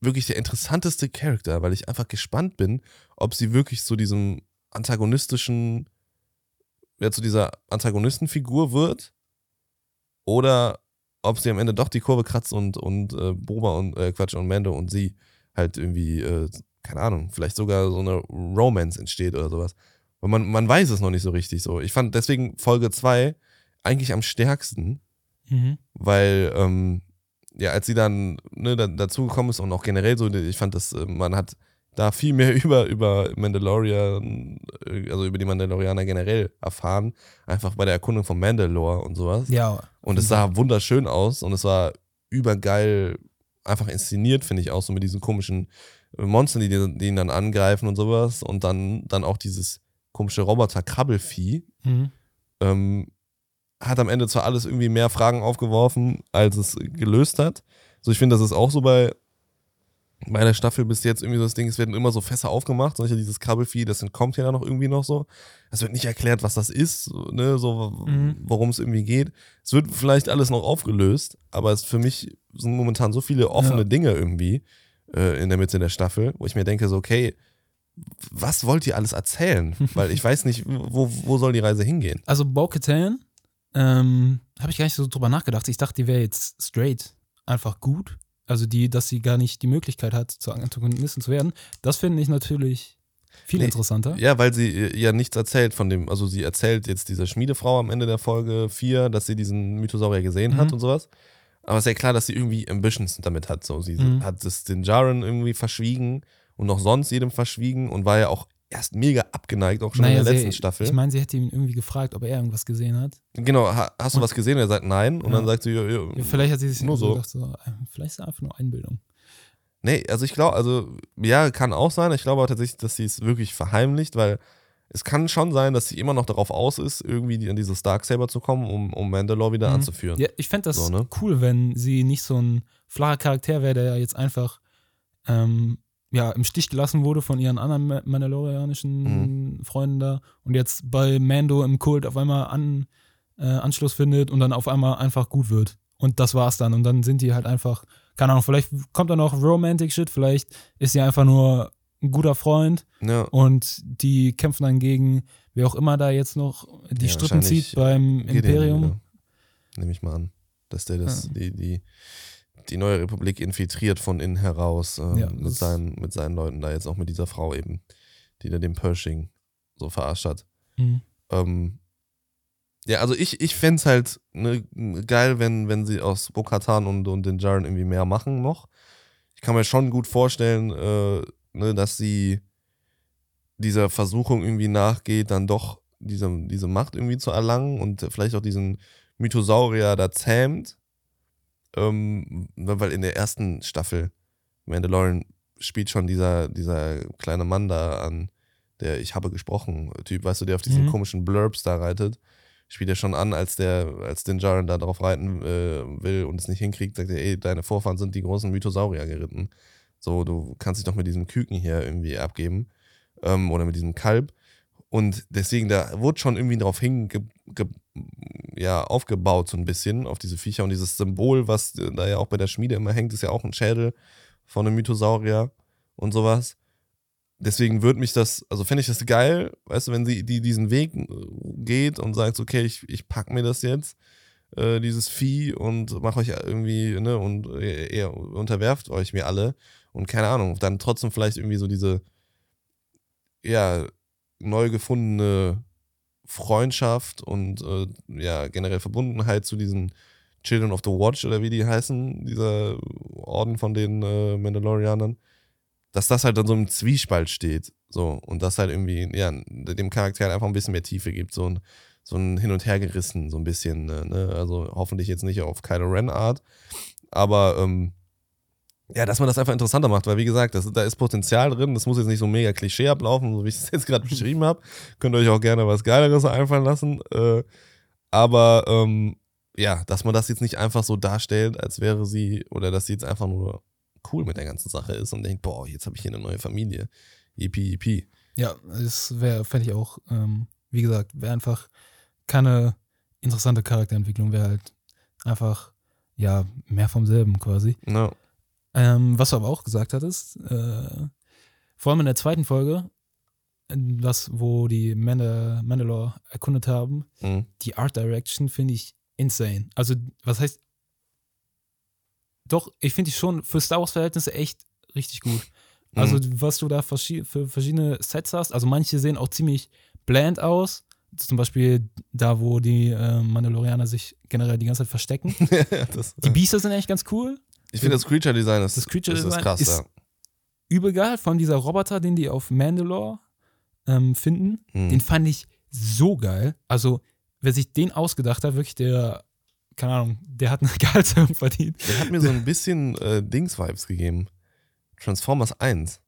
wirklich der interessanteste Charakter, weil ich einfach gespannt bin, ob sie wirklich zu diesem antagonistischen, ja, zu dieser Antagonistenfigur wird oder ob sie am Ende doch die Kurve kratzt und, und äh, Boba und äh, Quatsch und Mando und sie halt irgendwie, äh, keine Ahnung, vielleicht sogar so eine Romance entsteht oder sowas. Weil man, man weiß es noch nicht so richtig so. Ich fand deswegen Folge 2 eigentlich am stärksten, Mhm. weil, ähm, ja, als sie dann ne, da, dazugekommen ist und auch generell so, ich fand, dass äh, man hat da viel mehr über, über Mandalorian, äh, also über die Mandalorianer generell erfahren, einfach bei der Erkundung von Mandalore und sowas. Ja. Und es sah wunderschön aus und es war übergeil einfach inszeniert, finde ich auch so mit diesen komischen äh, Monstern, die, die die ihn dann angreifen und sowas. Und dann, dann auch dieses komische Roboter-Krabbelvieh. Mhm. Ähm, hat am Ende zwar alles irgendwie mehr Fragen aufgeworfen, als es gelöst hat. So, ich finde, das ist auch so bei, bei der Staffel bis jetzt irgendwie so das Ding, es werden immer so Fässer aufgemacht, solche dieses Krabbelvieh, das entkommt ja dann noch irgendwie noch so. Es wird nicht erklärt, was das ist, ne, so Mhm. worum es irgendwie geht. Es wird vielleicht alles noch aufgelöst, aber es für mich sind momentan so viele offene Ja. Dinge irgendwie äh, in der Mitte der Staffel, wo ich mir denke, so, okay, was wollt ihr alles erzählen? Weil ich weiß nicht, wo, wo soll die Reise hingehen? Also Bo-Katan, ähm, habe ich gar nicht so drüber nachgedacht. Ich dachte, die wäre jetzt straight einfach gut. Also die, dass sie gar nicht die Möglichkeit hat, zur Antagonistin zu werden. Das finde ich natürlich viel Nee, interessanter. Ja, weil sie äh, ja nichts erzählt von dem, also sie erzählt jetzt dieser Schmiedefrau am Ende der Folge 4, dass sie diesen Mythosaurier gesehen hat Mhm. und sowas. Aber es ist ja klar, dass sie irgendwie Ambitions damit hat. So. Sie Mhm. hat es den Jaren irgendwie verschwiegen und noch sonst jedem verschwiegen und war ja auch erst mega abgeneigt, auch schon in der sie- letzten Staffel. Ich meine, sie hätte ihn irgendwie gefragt, ob er irgendwas gesehen hat. genau, ha, hast du Und- was gesehen? Er sagt nein und Ja. dann sagt sie, ja, ja, vielleicht hat sie sich nur so. gedacht, so, äh, vielleicht ist es einfach nur Einbildung. Nee, also ich glaube, also ja, kann auch sein. Ich glaube aber tatsächlich, dass sie es wirklich verheimlicht, weil es kann schon sein, dass sie immer noch darauf aus ist, irgendwie an dieses Darksaber zu kommen, um, um Mandalore wieder Mhm. anzuführen. Ja, ich fände das So, ne? cool, wenn sie nicht so ein flacher Charakter wäre, der ja jetzt einfach ähm, ja, im Stich gelassen wurde von ihren anderen Ma- mandalorianischen Mhm. Freunden da und jetzt bei Mando im Kult auf einmal an, äh, Anschluss findet und dann auf einmal einfach gut wird. Und das war's dann. Und dann sind die halt einfach, keine Ahnung, vielleicht kommt da noch Romantic Shit, vielleicht ist sie einfach nur ein guter Freund Ja, und die kämpfen dann gegen wer auch immer da jetzt noch die Ja, Strippen zieht beim Gideon Imperium. wieder. Nehme ich mal an. Dass der das, Ja. die, die, die neue Republik infiltriert von innen heraus ähm, Ja, mit, seinen, mit seinen Leuten da jetzt auch mit dieser Frau eben, die da den Pershing so verarscht hat. Mhm. Ähm, ja, also ich, ich fände es halt ne, geil, wenn, wenn sie aus Bo-Katan und, und den Jaren irgendwie mehr machen noch. Ich kann mir schon gut vorstellen, äh, ne, dass sie dieser Versuchung irgendwie nachgeht, dann doch diese, diese Macht irgendwie zu erlangen und vielleicht auch diesen Mythosaurier da zähmt. Ähm, weil in der ersten Staffel Mandalorian spielt schon dieser, dieser kleine Mann da an, der ich habe gesprochen, Typ, weißt du, der auf diesen Mhm. komischen Blurbs da reitet. Spielt er schon an, als der, als den Jaren da drauf reiten äh, will und es nicht hinkriegt, sagt er, ey, deine Vorfahren sind die großen Mythosaurier geritten. So, du kannst dich doch mit diesem Küken hier irgendwie abgeben. Ähm, oder mit diesem Kalb. Und deswegen, da wurde schon irgendwie drauf hinge ge ja, aufgebaut, so ein bisschen, auf diese Viecher. Und dieses Symbol, was da ja auch bei der Schmiede immer hängt, ist ja auch ein Schädel von einem Mythosaurier und sowas. Deswegen würde mich das, also fände ich das geil, weißt du, wenn sie die diesen Weg geht und sagt, okay, ich, ich pack mir das jetzt, äh, dieses Vieh und mach euch irgendwie, ne, und ihr unterwerft euch mir alle und keine Ahnung, dann trotzdem vielleicht irgendwie so diese, ja, neu gefundene Freundschaft und äh, ja, generell Verbundenheit zu diesen Children of the Watch oder wie die heißen, dieser Orden von den äh, Mandalorianern, dass das halt dann so im Zwiespalt steht. So, und das halt irgendwie, ja, dem Charakter halt einfach ein bisschen mehr Tiefe gibt, so ein, so ein Hin- und Hergerissen, so ein bisschen, äh, ne? Also hoffentlich jetzt nicht auf Kylo Ren-Art, aber ähm, ja, dass man das einfach interessanter macht, weil wie gesagt, das, da ist Potenzial drin, das muss jetzt nicht so mega Klischee ablaufen, so wie ich es jetzt gerade beschrieben habe. Könnt ihr euch auch gerne was Geileres einfallen lassen. Äh, aber ähm, ja, dass man das jetzt nicht einfach so darstellt, als wäre sie, oder dass sie jetzt einfach nur cool mit der ganzen Sache ist und denkt, boah, jetzt habe ich hier eine neue Familie. Yippie, yippie. Ja, das wäre, fände ich auch, ähm, wie gesagt, wäre einfach keine interessante Charakterentwicklung, wäre halt einfach, ja, mehr vom selben quasi. No. Ähm, was du aber auch gesagt hattest, äh, vor allem in der zweiten Folge, was, wo die Mandal Mandalore erkundet haben, Mhm. die Art Direction finde ich insane. Also, was heißt, doch, ich finde die schon für Star Wars-Verhältnisse echt richtig gut. Also, was du da verschi für verschiedene Sets hast, also manche sehen auch ziemlich bland aus. Zum Beispiel da, wo die äh, Mandalorianer sich generell die ganze Zeit verstecken. ja, das, Die Biester sind echt ganz cool. Ich finde das Creature Design ist, Das Creature ist, ist Design krass, ist- ja. Übel geil, vor allem dieser Roboter, den die auf Mandalore ähm, finden. Mhm. Den fand ich so geil. Also, wer sich den ausgedacht hat, wirklich der, keine Ahnung, der hat eine Gehaltserhöhung verdient. Der hat mir so ein bisschen äh, Dings-Vibes gegeben. Transformers 1.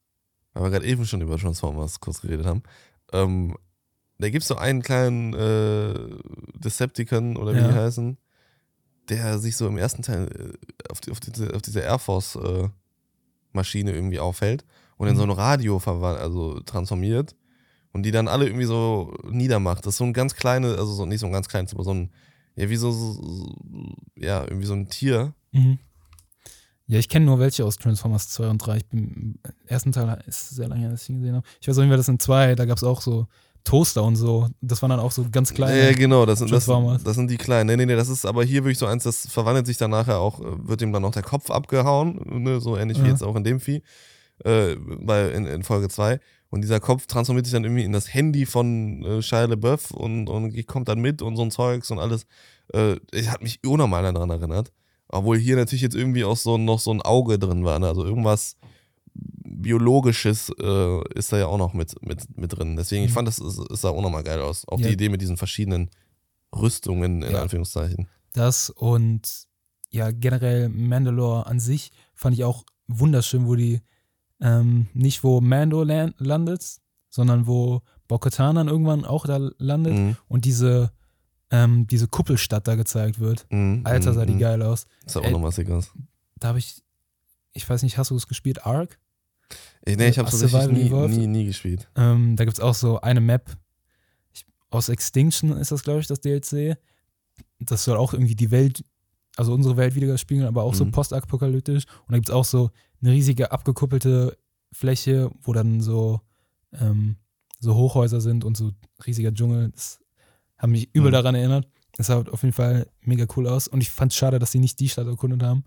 Weil wir gerade eben schon über Transformers kurz geredet haben. Ähm, da gibt es so einen kleinen äh, Decepticon oder wie Ja. die heißen, der sich so im ersten Teil äh, auf, die, auf, diese, auf diese Air Force-Maschine irgendwie aufhält und in Mhm. so ein Radio also transformiert und die dann alle irgendwie so niedermacht. Das ist so ein ganz kleines, also so, nicht so ein ganz kleines, aber so ein, ja, wie so, so so- ja, irgendwie so ein Tier. Mhm. Ja, ich kenne nur welche aus Transformers 2 und 3. Ich bin, im ersten Teil ist sehr lange her, dass ich ihn gesehen habe. Ich weiß auch nicht mehr, das sind zwei, da gab es auch so Toaster und so. Das waren dann auch so ganz kleine. Ja, genau, das sind, das, das sind die kleinen. Nee, nee, nee, das ist aber hier wirklich so eins, das verwandelt sich dann nachher auch, äh, wird ihm dann noch der Kopf abgehauen, ne, so ähnlich wie Ja. jetzt auch in dem Vieh, äh, bei, in, in Folge 2. Und dieser Kopf transformiert sich dann irgendwie in das Handy von äh, Shia LaBeouf und, und kommt dann mit und so ein Zeugs und alles. Äh, hat mich unnormal daran erinnert. Obwohl hier natürlich jetzt irgendwie auch so noch so ein Auge drin war. Ne? Also irgendwas Biologisches äh, ist da ja auch noch mit, mit, mit drin. Deswegen, ich Mhm. fand, das ist, ist sah auch nochmal geil aus. Auch Ja. die Idee mit diesen verschiedenen Rüstungen, in Ja. Anführungszeichen. Das und ja, generell Mandalore an sich fand ich auch wunderschön, wo die ähm, nicht wo Mando lan- landet, sondern wo Bo-Katan dann irgendwann auch da landet Mhm. und diese, ähm, diese Kuppelstadt da gezeigt wird. Mhm. Alter, sah die Mhm. geil aus. Sah auch nochmal sick aus. Da habe ich, ich weiß nicht, hast du es gespielt, Ark? Ich, nee, ich habe tatsächlich nie, nie, nie gespielt. Ähm, da gibt es auch so eine Map. Ich, aus Extinction ist das, glaube ich, das DLC. Das soll auch irgendwie die Welt, also unsere Welt wieder spiegeln, aber auch so Mhm. postapokalyptisch. Und da gibt es auch so eine riesige abgekuppelte Fläche, wo dann so, ähm, so Hochhäuser sind und so riesiger Dschungel. Das hat mich übel Mhm. daran erinnert. Das sah auf jeden Fall mega cool aus. Und ich fand es schade, dass sie nicht die Stadt erkundet haben,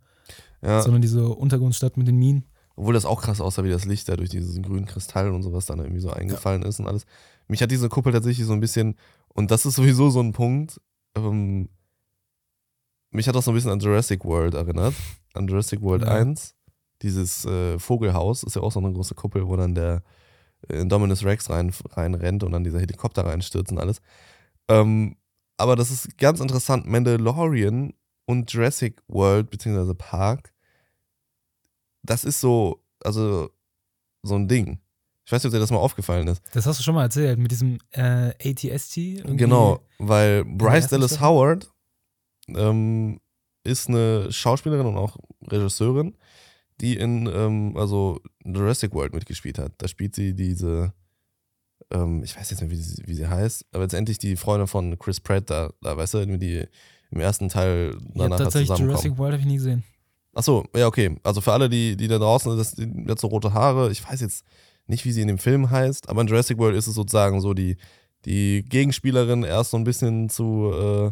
Ja, sondern diese Untergrundstadt mit den Minen. Obwohl das auch krass aussah, wie das Licht da durch diesen grünen Kristall und sowas dann irgendwie so eingefallen ist und alles. Mich hat diese Kuppel tatsächlich so ein bisschen, und das ist sowieso so ein Punkt, ähm, mich hat das so ein bisschen an Jurassic World erinnert. An Jurassic World Ja. 1. Dieses äh, Vogelhaus ist ja auch so eine große Kuppel, wo dann der äh, Indominus Rex rein, reinrennt und dann dieser Helikopter reinstürzt und alles. Ähm, aber das ist ganz interessant. Mandalorian und Jurassic World, beziehungsweise Park, das ist so, also so ein Ding. Ich weiß nicht, ob dir das mal aufgefallen ist. Das hast du schon mal erzählt, mit diesem äh, ATST. irgendwie. Genau, weil Bryce Dallas Staffel? Howard ähm, ist eine Schauspielerin und auch Regisseurin, die in ähm, also Jurassic World mitgespielt hat. Da spielt sie diese, ähm, ich weiß jetzt nicht, wie sie, wie sie heißt, aber letztendlich die Freundin von Chris Pratt, da, da weißt du, die im ersten Teil Ja, danach tatsächlich. Jurassic World habe ich nie gesehen. Achso, ja, okay. Also für alle, die, die da draußen, das, hat so rote Haare. Ich weiß jetzt nicht, wie sie in dem Film heißt, aber in Jurassic World ist es sozusagen so die, die Gegenspielerin erst so ein bisschen zu, äh,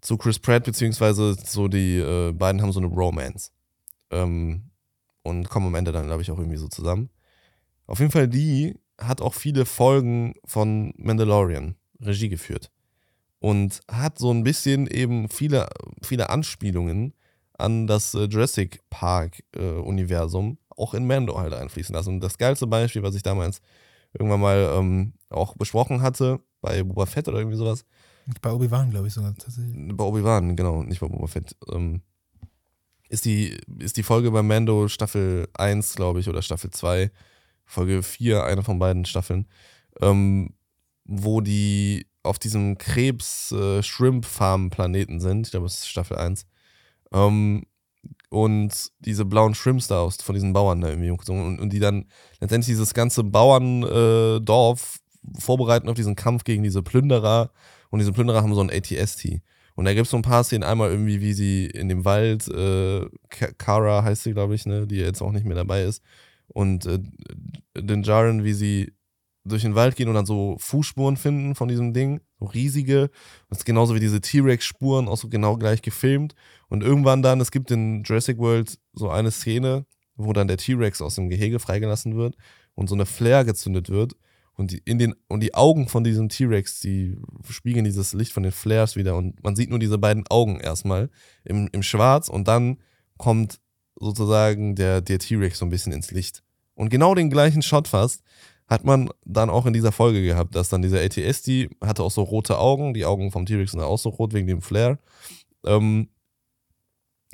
zu Chris Pratt, beziehungsweise so die äh, beiden haben so eine Romance. Ähm, und kommen am Ende dann, glaube ich, auch irgendwie so zusammen. Auf jeden Fall, die hat auch viele Folgen von Mandalorian Regie geführt. Und hat so ein bisschen eben viele, viele Anspielungen an das äh, Jurassic Park-Universum auch in Mando halt einfließen lassen. Und das geilste Beispiel, was ich damals irgendwann mal ähm, auch besprochen hatte, bei Boba Fett oder irgendwie sowas, Bei Obi-Wan, glaube ich sogar tatsächlich. bei Obi-Wan, genau, nicht bei Boba Fett, ähm, ist, die, ist die Folge bei Mando Staffel 1, glaube ich, oder Staffel 2, Folge 4, eine von beiden Staffeln, ähm, wo die auf diesem Krebs-Shrimp-Farm-Planeten sind. Ich glaube, das ist Staffel 1. Ähm, und diese blauen Shrimps da aus, von diesen Bauern da irgendwie umgezogen. Und, und die dann letztendlich dieses ganze Bauerndorf vorbereiten auf diesen Kampf gegen diese Plünderer. Und diese Plünderer haben so ein ATST. Und da gibt es so ein paar Szenen, einmal irgendwie, wie sie in dem Wald, äh, Kara heißt sie, glaube ich, ne, die jetzt auch nicht mehr dabei ist. Und äh, den Jaren, wie sie durch den Wald gehen und dann so Fußspuren finden von diesem Ding, so riesige. Das ist genauso wie diese T-Rex-Spuren, auch so genau gleich gefilmt. Und irgendwann dann, es gibt in Jurassic World so eine Szene, wo dann der T-Rex aus dem Gehege freigelassen wird und so eine Flare gezündet wird. Und die, in den, und die Augen von diesem T-Rex, die spiegeln dieses Licht von den Flares wieder. Und man sieht nur diese beiden Augen erstmal im, im Schwarz und dann kommt sozusagen der, der T-Rex so ein bisschen ins Licht. Und genau den gleichen Shot fast hat man dann auch in dieser Folge gehabt, dass dann dieser ATS, die hatte auch so rote Augen, die Augen vom T-Rex sind auch so rot wegen dem Flare. Ähm,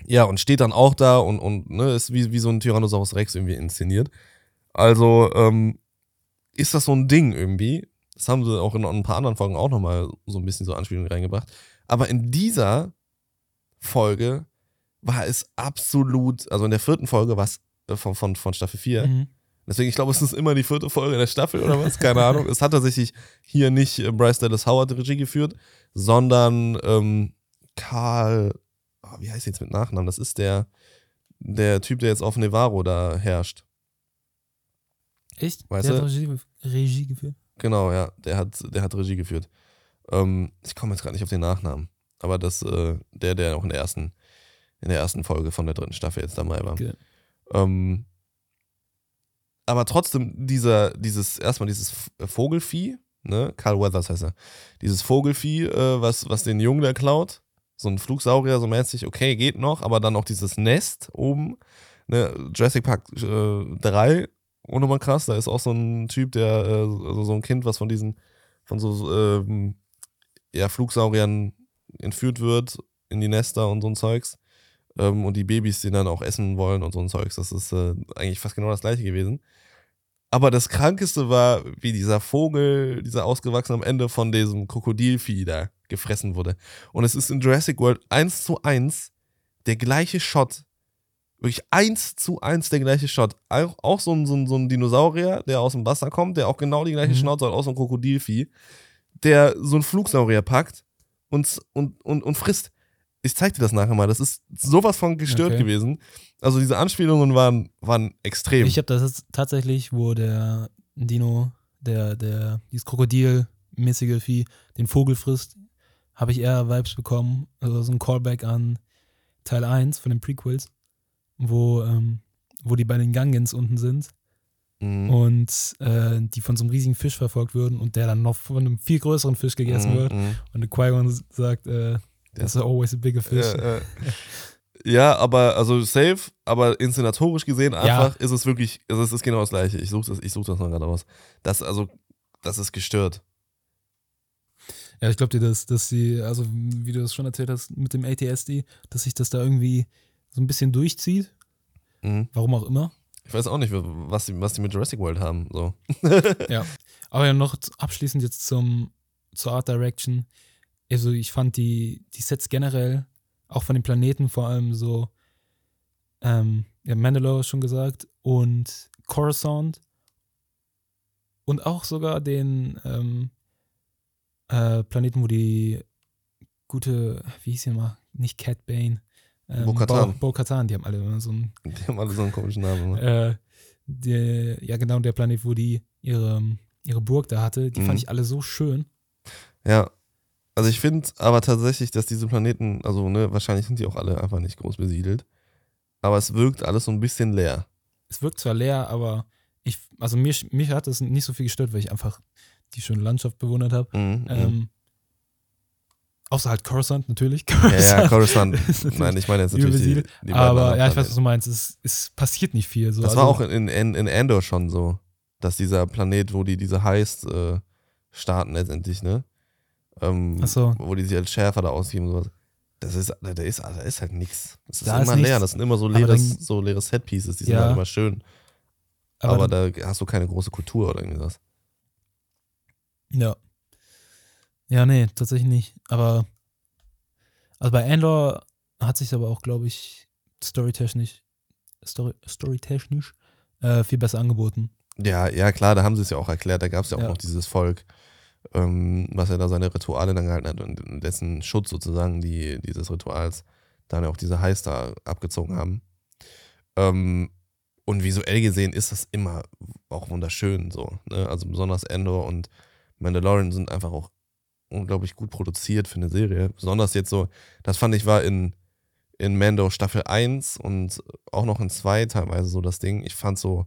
ja, und steht dann auch da und, und ne, ist wie, wie so ein Tyrannosaurus Rex irgendwie inszeniert. Also ähm, ist das so ein Ding irgendwie. Das haben sie auch in ein paar anderen Folgen auch nochmal so ein bisschen so Anspielungen reingebracht. Aber in dieser Folge war es absolut, also in der vierten Folge war es äh, von, von, von Staffel 4. Mhm. Deswegen, ich glaube, es ist immer die vierte Folge der Staffel oder was, keine Ahnung. Es hat tatsächlich hier nicht äh, Bryce Dallas Howard Regie geführt, sondern ähm, Karl, oh, wie heißt jetzt mit Nachnamen? Das ist der, der Typ, der jetzt auf Nevaro da herrscht. Echt? Weißt der du? hat Regie, Regie geführt? Genau, ja, der hat, der hat Regie geführt. Ähm, ich komme jetzt gerade nicht auf den Nachnamen, aber das, äh, der, der auch in der ersten, in der ersten Folge von der dritten Staffel jetzt dabei war. Okay. Ähm, aber trotzdem dieser, dieses, erstmal dieses Vogelfieh, ne, Carl Weathers heißt er, dieses Vogelfieh, äh, was, was den Jungen da klaut, so ein Flugsaurier, so mäßig, okay, geht noch, aber dann auch dieses Nest oben, ne, Jurassic Park äh, 3, ohne mal krass, da ist auch so ein Typ, der, äh, also so ein Kind, was von diesen, von so, ähm, ja, Flugsauriern entführt wird in die Nester und so ein Zeugs. Ähm, und die Babys, die dann auch essen wollen und so ein Zeugs. Das ist äh, eigentlich fast genau das gleiche gewesen. Aber das Krankeste war, wie dieser Vogel, dieser ausgewachsene am Ende von diesem Krokodilvieh da gefressen wurde. Und es ist in Jurassic World eins zu eins der gleiche Shot. Wirklich eins zu eins der gleiche Shot. Auch, auch so, ein, so, ein, so ein Dinosaurier, der aus dem Wasser kommt, der auch genau die gleiche Mhm. Schnauze hat, auch so ein Krokodilvieh, der so ein Flugsaurier packt und, und, und, und frisst. Ich zeig dir das nachher mal. Das ist sowas von gestört Okay. gewesen. Also diese Anspielungen waren, waren extrem. Ich habe das jetzt tatsächlich, wo der Dino, der, der, dieses Krokodilmäßige Vieh, den Vogel frisst, habe ich eher Vibes bekommen. Also so ein Callback an Teil 1 von den Prequels, wo, ähm, wo die bei den Gungans unten sind Mhm. und äh, die von so einem riesigen Fisch verfolgt würden und der dann noch von einem viel größeren Fisch gegessen Mhm, wird. mhm. Und der Qui-Gon sagt, äh, there's always a bigger fish. Ja, ja. ja, aber also safe, aber inszenatorisch gesehen einfach ist es wirklich, also es ist genau das gleiche. Ich suche das, ich such das noch gerade raus. Das, also, das ist gestört. Ja, ich glaube dir, dass, dass sie, also wie du das schon erzählt hast, mit dem ATSD, dass sich das da irgendwie so ein bisschen durchzieht. Mhm. Warum auch immer. Ich weiß auch nicht, was die, was die mit Jurassic World haben. So. Aber ja, noch abschließend jetzt zum, zur Art Direction. Also ich fand die, die Sets generell, auch von den Planeten vor allem so, ähm, ja, Mandalore schon gesagt und Coruscant und auch sogar den ähm, äh, Planeten, wo die gute, wie hieß sie mal, nicht Cat Bane, ähm, Bo-Katan. Bo- die haben alle immer so ein Die haben alle so einen komischen Namen. immer. äh, der, ja, genau, der Planet, wo die ihre, ihre Burg da hatte, die Mhm. fand ich alle so schön. Ja. Also ich finde aber tatsächlich, dass diese Planeten, also ne, wahrscheinlich sind die auch alle einfach nicht groß besiedelt. Aber es wirkt alles so ein bisschen leer. Es wirkt zwar leer, aber ich, also mir, mich hat das nicht so viel gestört, weil ich einfach die schöne Landschaft bewundert habe. Mhm, mhm. Ähm, außer halt Coruscant, natürlich. ja, ja, Coruscant. Nein, ich meine jetzt natürlich die, die aber ja, ich weiß, was du meinst. Es, es passiert nicht viel. So. Das also, war auch in, in, in Andor schon so, dass dieser Planet, wo die diese Heist äh, starten letztendlich, ne? Ähm, so. Wo die sich als Schärfer da ausgeben und sowas. Das ist, da ist, da ist halt nichts. Das ist Da ist immer leer. nichts. Das sind immer so Aber leeres, dann- so leere Setpieces, die sind Ja. halt immer schön. aber, Aber, dann, da hast du keine große Kultur oder irgendwie was. ja. Ja, nee, tatsächlich nicht. Aber also bei Andor hat sich aber auch, glaube ich, storytechnisch, story, storytechnisch äh, viel besser angeboten. Ja, ja, klar, da haben sie es ja auch erklärt. Da gab es ja auch Ja. noch dieses Volk, ähm, was ja da seine Rituale dann gehalten hat und dessen Schutz sozusagen die, dieses Rituals dann auch diese Heister abgezogen haben. Ähm, und visuell gesehen ist das immer auch wunderschön so. Ne? Also besonders Endor und Mandalorian sind einfach auch unglaublich gut produziert für eine Serie. Besonders jetzt so, das fand ich war in, in Mando Staffel 1 und auch noch in 2 teilweise so das Ding. Ich fand so,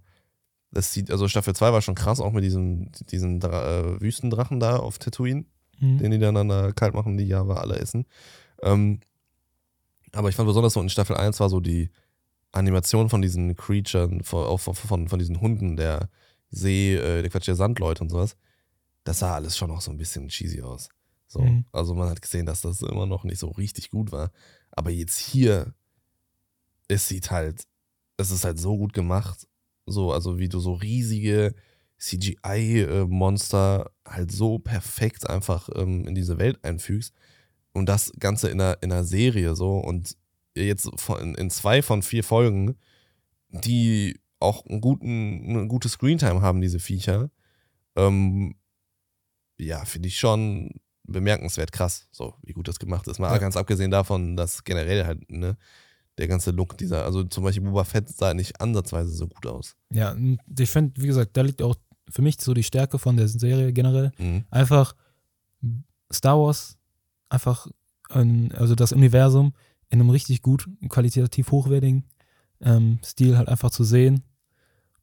das sieht, also Staffel 2 war schon krass, auch mit diesem, diesem Dra äh, Wüstendrachen da auf Tatooine, Mhm. den die dann, da kalt machen, die Java alle essen. Ähm, aber ich fand besonders so in Staffel 1 war so die Animation von diesen auch von, von, von diesen Hunden, der See, äh, der Quatsch, der Sandleute und sowas. Das sah alles schon noch so ein bisschen cheesy aus. So, Mhm. Also man hat gesehen, dass das immer noch nicht so richtig gut war. Aber jetzt hier, es sieht halt, es ist halt so gut gemacht. So, also wie du so riesige CGI-Monster halt so perfekt einfach ähm, in diese Welt einfügst. Und das Ganze in einer, in einer Serie so. Und jetzt von, in zwei von vier Folgen, die auch einen guten, eine gute Screentime haben, diese Viecher. Ähm, ja, finde ich schon bemerkenswert krass, so wie gut das gemacht ist. Mal Ja. ganz abgesehen davon, dass generell halt, ne, der ganze Look dieser, also zum Beispiel Boba Fett sah nicht ansatzweise so gut aus. Ja, ich finde, wie gesagt, da liegt auch für mich so die Stärke von der Serie generell. Mhm. Einfach Star Wars, einfach, ähm, also das Universum in einem richtig gut, qualitativ hochwertigen ähm, Stil halt einfach zu sehen.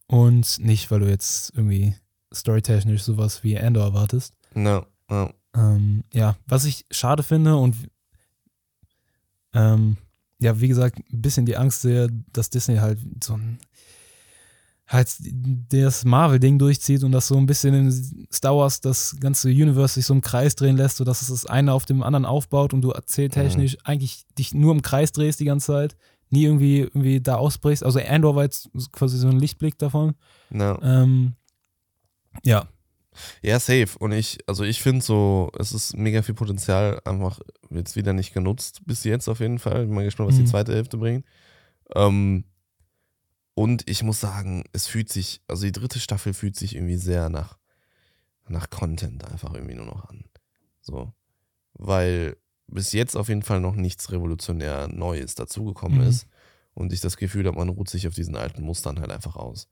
Und nicht, weil du jetzt irgendwie storytechnisch sowas wie Andor erwartest. Ja, ja. Ähm, ja, was ich schade finde und ähm, ja, wie gesagt, ein bisschen die Angst sehe, dass Disney halt so ein halt das Marvel-Ding durchzieht und das so ein bisschen in Star Wars das ganze Universe sich so im Kreis drehen lässt, sodass es das eine auf dem anderen aufbaut und du erzähltechnisch eigentlich dich nur im Kreis drehst die ganze Zeit, nie irgendwie, irgendwie da ausbrichst. Also Andor war jetzt quasi so ein Lichtblick davon. ja. Ähm, ja, Ja, safe. Und ich, also ich finde so, es ist mega viel Potenzial einfach jetzt wieder nicht genutzt, bis jetzt auf jeden Fall. Bin mal gespannt, was die Mhm. zweite Hälfte bringt. Ähm, und ich muss sagen, es fühlt sich, also die dritte Staffel fühlt sich irgendwie sehr nach, nach Content einfach irgendwie nur noch an. So. Weil bis jetzt auf jeden Fall noch nichts revolutionär Neues dazugekommen Mhm. ist. Und ich das Gefühl habe, man ruht sich auf diesen alten Mustern halt einfach aus.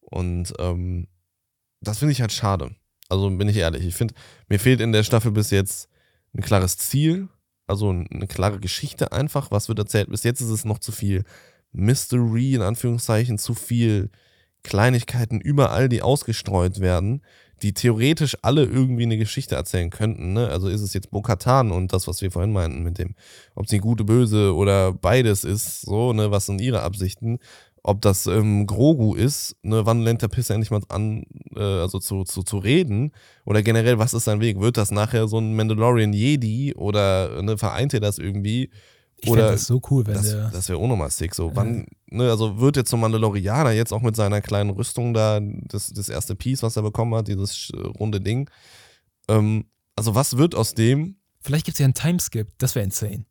Und ähm, das finde ich halt schade. Also bin ich ehrlich. Ich finde, mir fehlt in der Staffel bis jetzt ein klares Ziel, also eine klare Geschichte einfach. Was wird erzählt? Bis jetzt ist es noch zu viel Mystery, in Anführungszeichen, zu viel Kleinigkeiten überall, die ausgestreut werden, die theoretisch alle irgendwie eine Geschichte erzählen könnten. Ne? Also ist es jetzt Bo-Katan und das, was wir vorhin meinten mit dem, ob sie gute, böse oder beides ist, so, ne, was sind ihre Absichten? Ob das ähm, Grogu ist, ne, wann lernt der Pisser endlich mal an, äh, also zu, zu, zu reden? Oder generell, was ist sein Weg? Wird das nachher so ein Mandalorian Jedi oder ne, vereint er das irgendwie? Ich Oder das so cool, wenn Das, der. das wäre auch nochmal sick. So, wann, ne, also wird jetzt zum Mandalorianer jetzt auch mit seiner kleinen Rüstung da, das, das erste Piece, was er bekommen hat, dieses äh, runde Ding. Ähm, also, was wird aus dem? Vielleicht gibt es ja einen Timeskip, das wäre insane.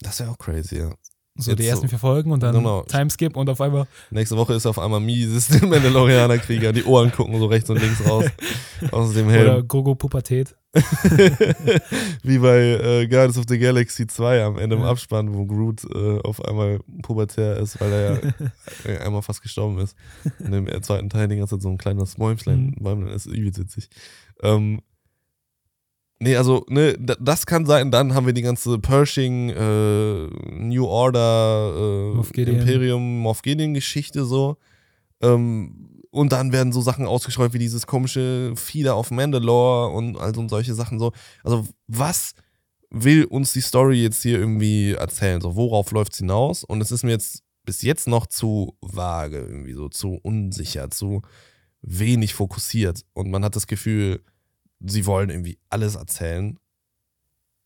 Das wäre auch crazy, ja. So Jetzt die ersten vier Folgen und dann Genau. Timeskip und auf einmal Nächste Woche ist auf einmal Mises, der Mandalorianer-Krieger. Die Ohren gucken so rechts und links raus aus dem oder Helm. Gogo Pubertät. Wie bei äh, Guardians of the Galaxy 2 am Ende im Ja. Abspann, wo Groot äh, auf einmal pubertär ist, weil er ja äh, einmal fast gestorben ist. In dem äh, zweiten Teil die ganze Zeit so ein kleines Bäumchen, Mhm. Ist übel witzig. Ähm, nee, also, ne, da- das kann sein, dann haben wir die ganze Pershing, äh, New Order, äh, Moff. Imperium, Moff Gideon-Geschichte so. Ähm, und dann werden so Sachen ausgestreut wie dieses komische Fieder auf Mandalore und all so und solche Sachen so. Also, was will uns die Story jetzt hier irgendwie erzählen? So, worauf läuft es hinaus? Und es ist mir jetzt bis jetzt noch zu vage, irgendwie so, zu unsicher, zu wenig fokussiert. Und man hat das Gefühl, sie wollen irgendwie alles erzählen,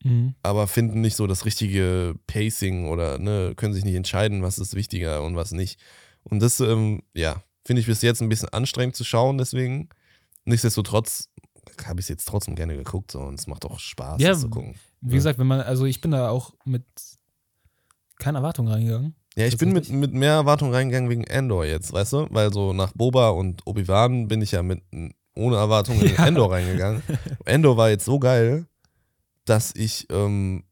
Mhm. aber finden nicht so das richtige Pacing oder ne, können sich nicht entscheiden, was ist wichtiger und was nicht. Und das, ähm, ja, finde ich bis jetzt ein bisschen anstrengend zu schauen, deswegen. Nichtsdestotrotz habe ich es jetzt trotzdem gerne geguckt so, und es macht auch Spaß, Ja, das zu gucken. Wie Ja. gesagt, wenn man, also ich bin da auch mit keiner Erwartung reingegangen. Ja, ich bin mit, mit mehr Erwartung reingegangen wegen Endor jetzt, weißt du? Weil so nach Boba und Obi-Wan bin ich ja mit ohne Erwartung in Ja. Endor reingegangen. Endor war jetzt so geil, dass ich ähm,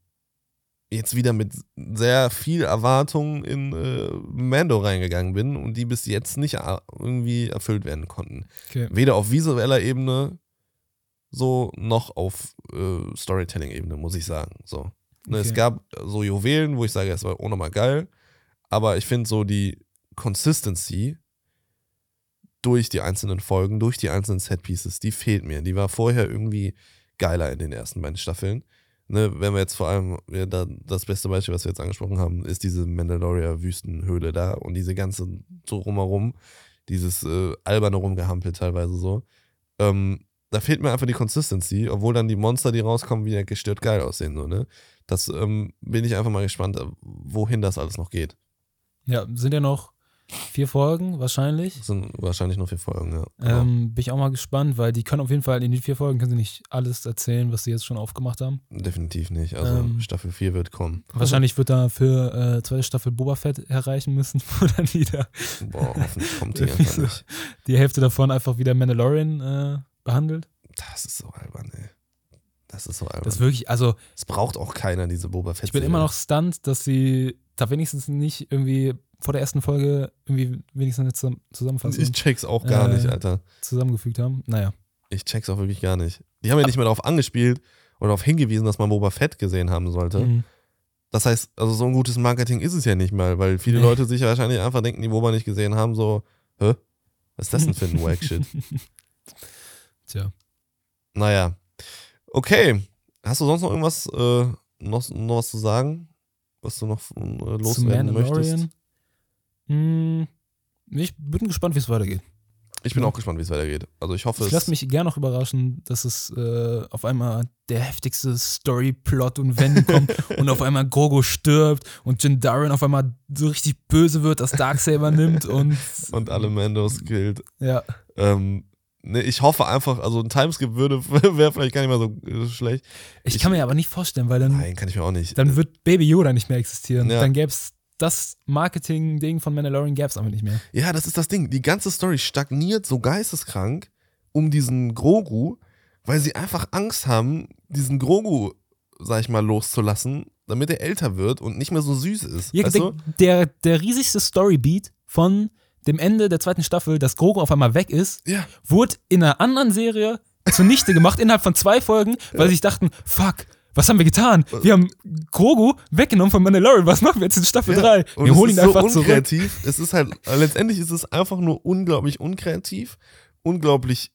jetzt wieder mit sehr viel Erwartung in äh, Mando reingegangen bin und die bis jetzt nicht äh, irgendwie erfüllt werden konnten. Okay. Weder auf visueller Ebene so noch auf äh, Storytelling-Ebene, muss ich sagen. So. Ne, Es Okay. gab so Juwelen, wo ich sage, es war auch nochmal geil, aber ich finde so die Consistency durch die einzelnen Folgen, durch die einzelnen Setpieces, die fehlt mir. Die war vorher irgendwie geiler in den ersten beiden Staffeln. Ne, wenn wir jetzt vor allem, ja, da, das beste Beispiel, was wir jetzt angesprochen haben, ist diese Mandalorian-Wüstenhöhle da und diese ganze so rumherum, dieses äh, alberne Rumgehampel teilweise so. Ähm, da fehlt mir einfach die Consistency, obwohl dann die Monster, die rauskommen, wieder gestört geil aussehen. So, ne? Das ähm, bin ich einfach mal gespannt, wohin das alles noch geht. Ja, sind ja noch vier Folgen wahrscheinlich. Das sind wahrscheinlich nur vier Folgen, ja. Genau. Ähm, bin ich auch mal gespannt, weil die können auf jeden Fall in den vier Folgen können sie nicht alles erzählen, was sie jetzt schon aufgemacht haben. Definitiv nicht. Also ähm, Staffel 4 wird kommen. Wahrscheinlich wird da für äh, zweite Staffel Boba Fett erreichen müssen, wo dann wieder Boah, hoffentlich kommt die einfach nicht. die Hälfte davon einfach wieder Mandalorian äh, behandelt. Das ist so albern, ey. Das ist so albern. Das ist wirklich, also Es braucht auch keiner, diese Boba Fett. ich bin immer noch stunned, dass sie da wenigstens nicht irgendwie vor der ersten Folge irgendwie wenigstens eine Zusamm- Zusammenfassung Ich check's auch gar Äh, nicht, Alter. zusammengefügt haben. Naja. Ich check's auch wirklich gar nicht. Die haben ja nicht mehr darauf angespielt oder darauf hingewiesen, dass man Boba Fett gesehen haben sollte. Mhm. Das heißt, also so ein gutes Marketing ist es ja nicht mal, weil viele. Leute sich wahrscheinlich einfach denken, die Boba nicht gesehen haben, so, hä? Was ist das denn für ein Wack-Shit? Tja. Naja. Okay. Hast du sonst noch irgendwas, äh, noch, noch was zu sagen? Was du noch äh, loswerden möchtest? Hm, ich bin gespannt, wie es weitergeht. Ich bin Ja. auch gespannt, wie es weitergeht. Also ich hoffe, Ich lasse mich gern noch überraschen, dass es äh, auf einmal der heftigste Storyplot und Wende kommt und auf einmal Grogu stirbt und Jin Darren auf einmal so richtig böse wird, das Darksaber nimmt und und alle Mandos killt. ja, Ähm, ne, ich hoffe einfach, also ein Timeskip würde, wäre vielleicht gar nicht mal so äh, schlecht. ich, Ich- kann mir aber nicht vorstellen, weil dann, Nein, kann ich mir auch nicht. dann wird Baby Yoda nicht mehr existieren. Ja. Dann gäbe es das Marketing-Ding von Mandalorian gäbe es einfach nicht mehr. Ja, das ist das Ding. Die ganze Story stagniert so geisteskrank um diesen Grogu, weil sie einfach Angst haben, diesen Grogu, sag ich mal, loszulassen, damit er älter wird und nicht mehr so süß ist. Ja, der, der, der riesigste Storybeat von dem Ende der zweiten Staffel, dass Grogu auf einmal weg ist, Ja. wurde in einer anderen Serie zunichte gemacht innerhalb von zwei Folgen, weil sie sich dachten, fuck, was haben wir getan? Wir haben Grogu weggenommen von Mandalorian, was machen wir jetzt in Staffel Ja. 3? Und Wir holen ihn einfach so zurück. unkreativ. Es ist halt, letztendlich ist es einfach nur unglaublich unkreativ, unglaublich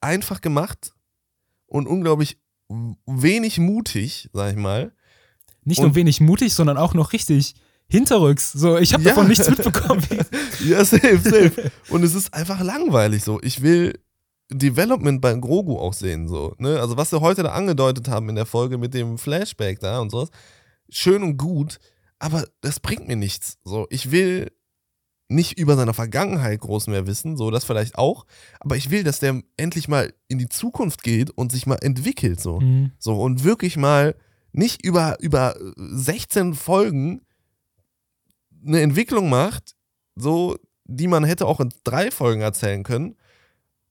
einfach gemacht und unglaublich wenig mutig, sag ich mal. Nicht Und- nur wenig mutig, sondern auch noch richtig hinterrücks. So, ich habe Ja. davon nichts mitbekommen. Ja, safe, safe. Und es ist einfach langweilig so. Ich will Development bei Grogu auch sehen, so. Ne? Also, was sie heute da angedeutet haben in der Folge mit dem Flashback da und sowas, schön und gut, aber das bringt mir nichts. So, ich will nicht über seine Vergangenheit groß mehr wissen, so das vielleicht auch, aber ich will, dass der endlich mal in die Zukunft geht und sich mal entwickelt, so. Mhm. So, und wirklich mal nicht über, über 16 Folgen eine Entwicklung macht, so, die man hätte auch in drei Folgen erzählen können,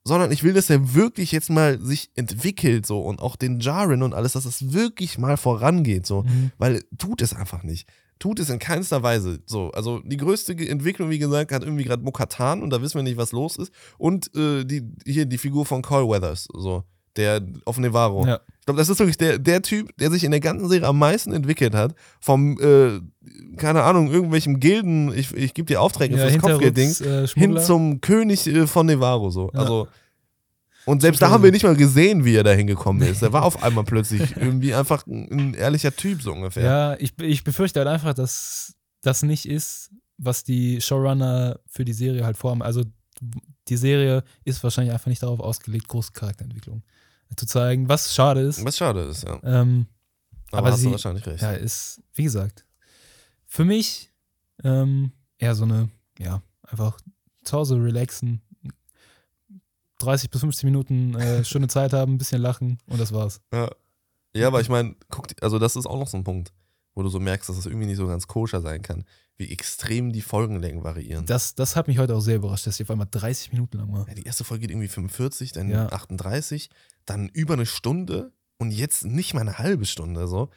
sondern ich will, dass er wirklich jetzt mal sich entwickelt, so, und auch den Jaren und alles, dass es wirklich mal vorangeht, so, Mhm. weil tut es einfach nicht. Tut es in keinster Weise. So, also die größte Entwicklung, wie gesagt, hat irgendwie gerade Mokatan und da wissen wir nicht, was los ist. Und äh, die, hier die Figur von Cole Weathers, so, der auf Nevarro. Ja. Ich glaube, das ist wirklich der, der Typ, der sich in der ganzen Serie am meisten entwickelt hat. Vom, äh, keine Ahnung, irgendwelchen Gilden, ich, ich gebe dir Aufträge Ja, fürs Kopfgeldding, äh, hin zum König äh, von Nevarro, so. Ja. Also. Und selbst da haben wir nicht mal gesehen, wie er da hingekommen ist. Er war auf einmal plötzlich irgendwie einfach ein, ein ehrlicher Typ, so ungefähr. Ja, ich, ich befürchte halt einfach, dass das nicht ist, was die Showrunner für die Serie halt vorhaben. Also die Serie ist wahrscheinlich einfach nicht darauf ausgelegt, große Charakterentwicklung zu zeigen, was schade ist. Was schade ist, ja. Ähm, Aber, Aber hast sie- du wahrscheinlich recht. ja, ist, wie gesagt, für mich ähm, eher so eine, ja, einfach zu Hause relaxen, 30 bis 15 Minuten äh, schöne Zeit haben, ein bisschen lachen und das war's. Ja, ja aber ich meine, guck, dir- also das ist auch noch so ein Punkt, wo du so merkst, dass es irgendwie nicht so ganz koscher sein kann, wie extrem die Folgenlängen variieren. Das, das hat mich heute auch sehr überrascht, dass die auf einmal 30 Minuten lang war. Ja, die erste Folge geht irgendwie 45, dann Ja. 38, dann über eine Stunde und jetzt nicht mal eine halbe Stunde. So.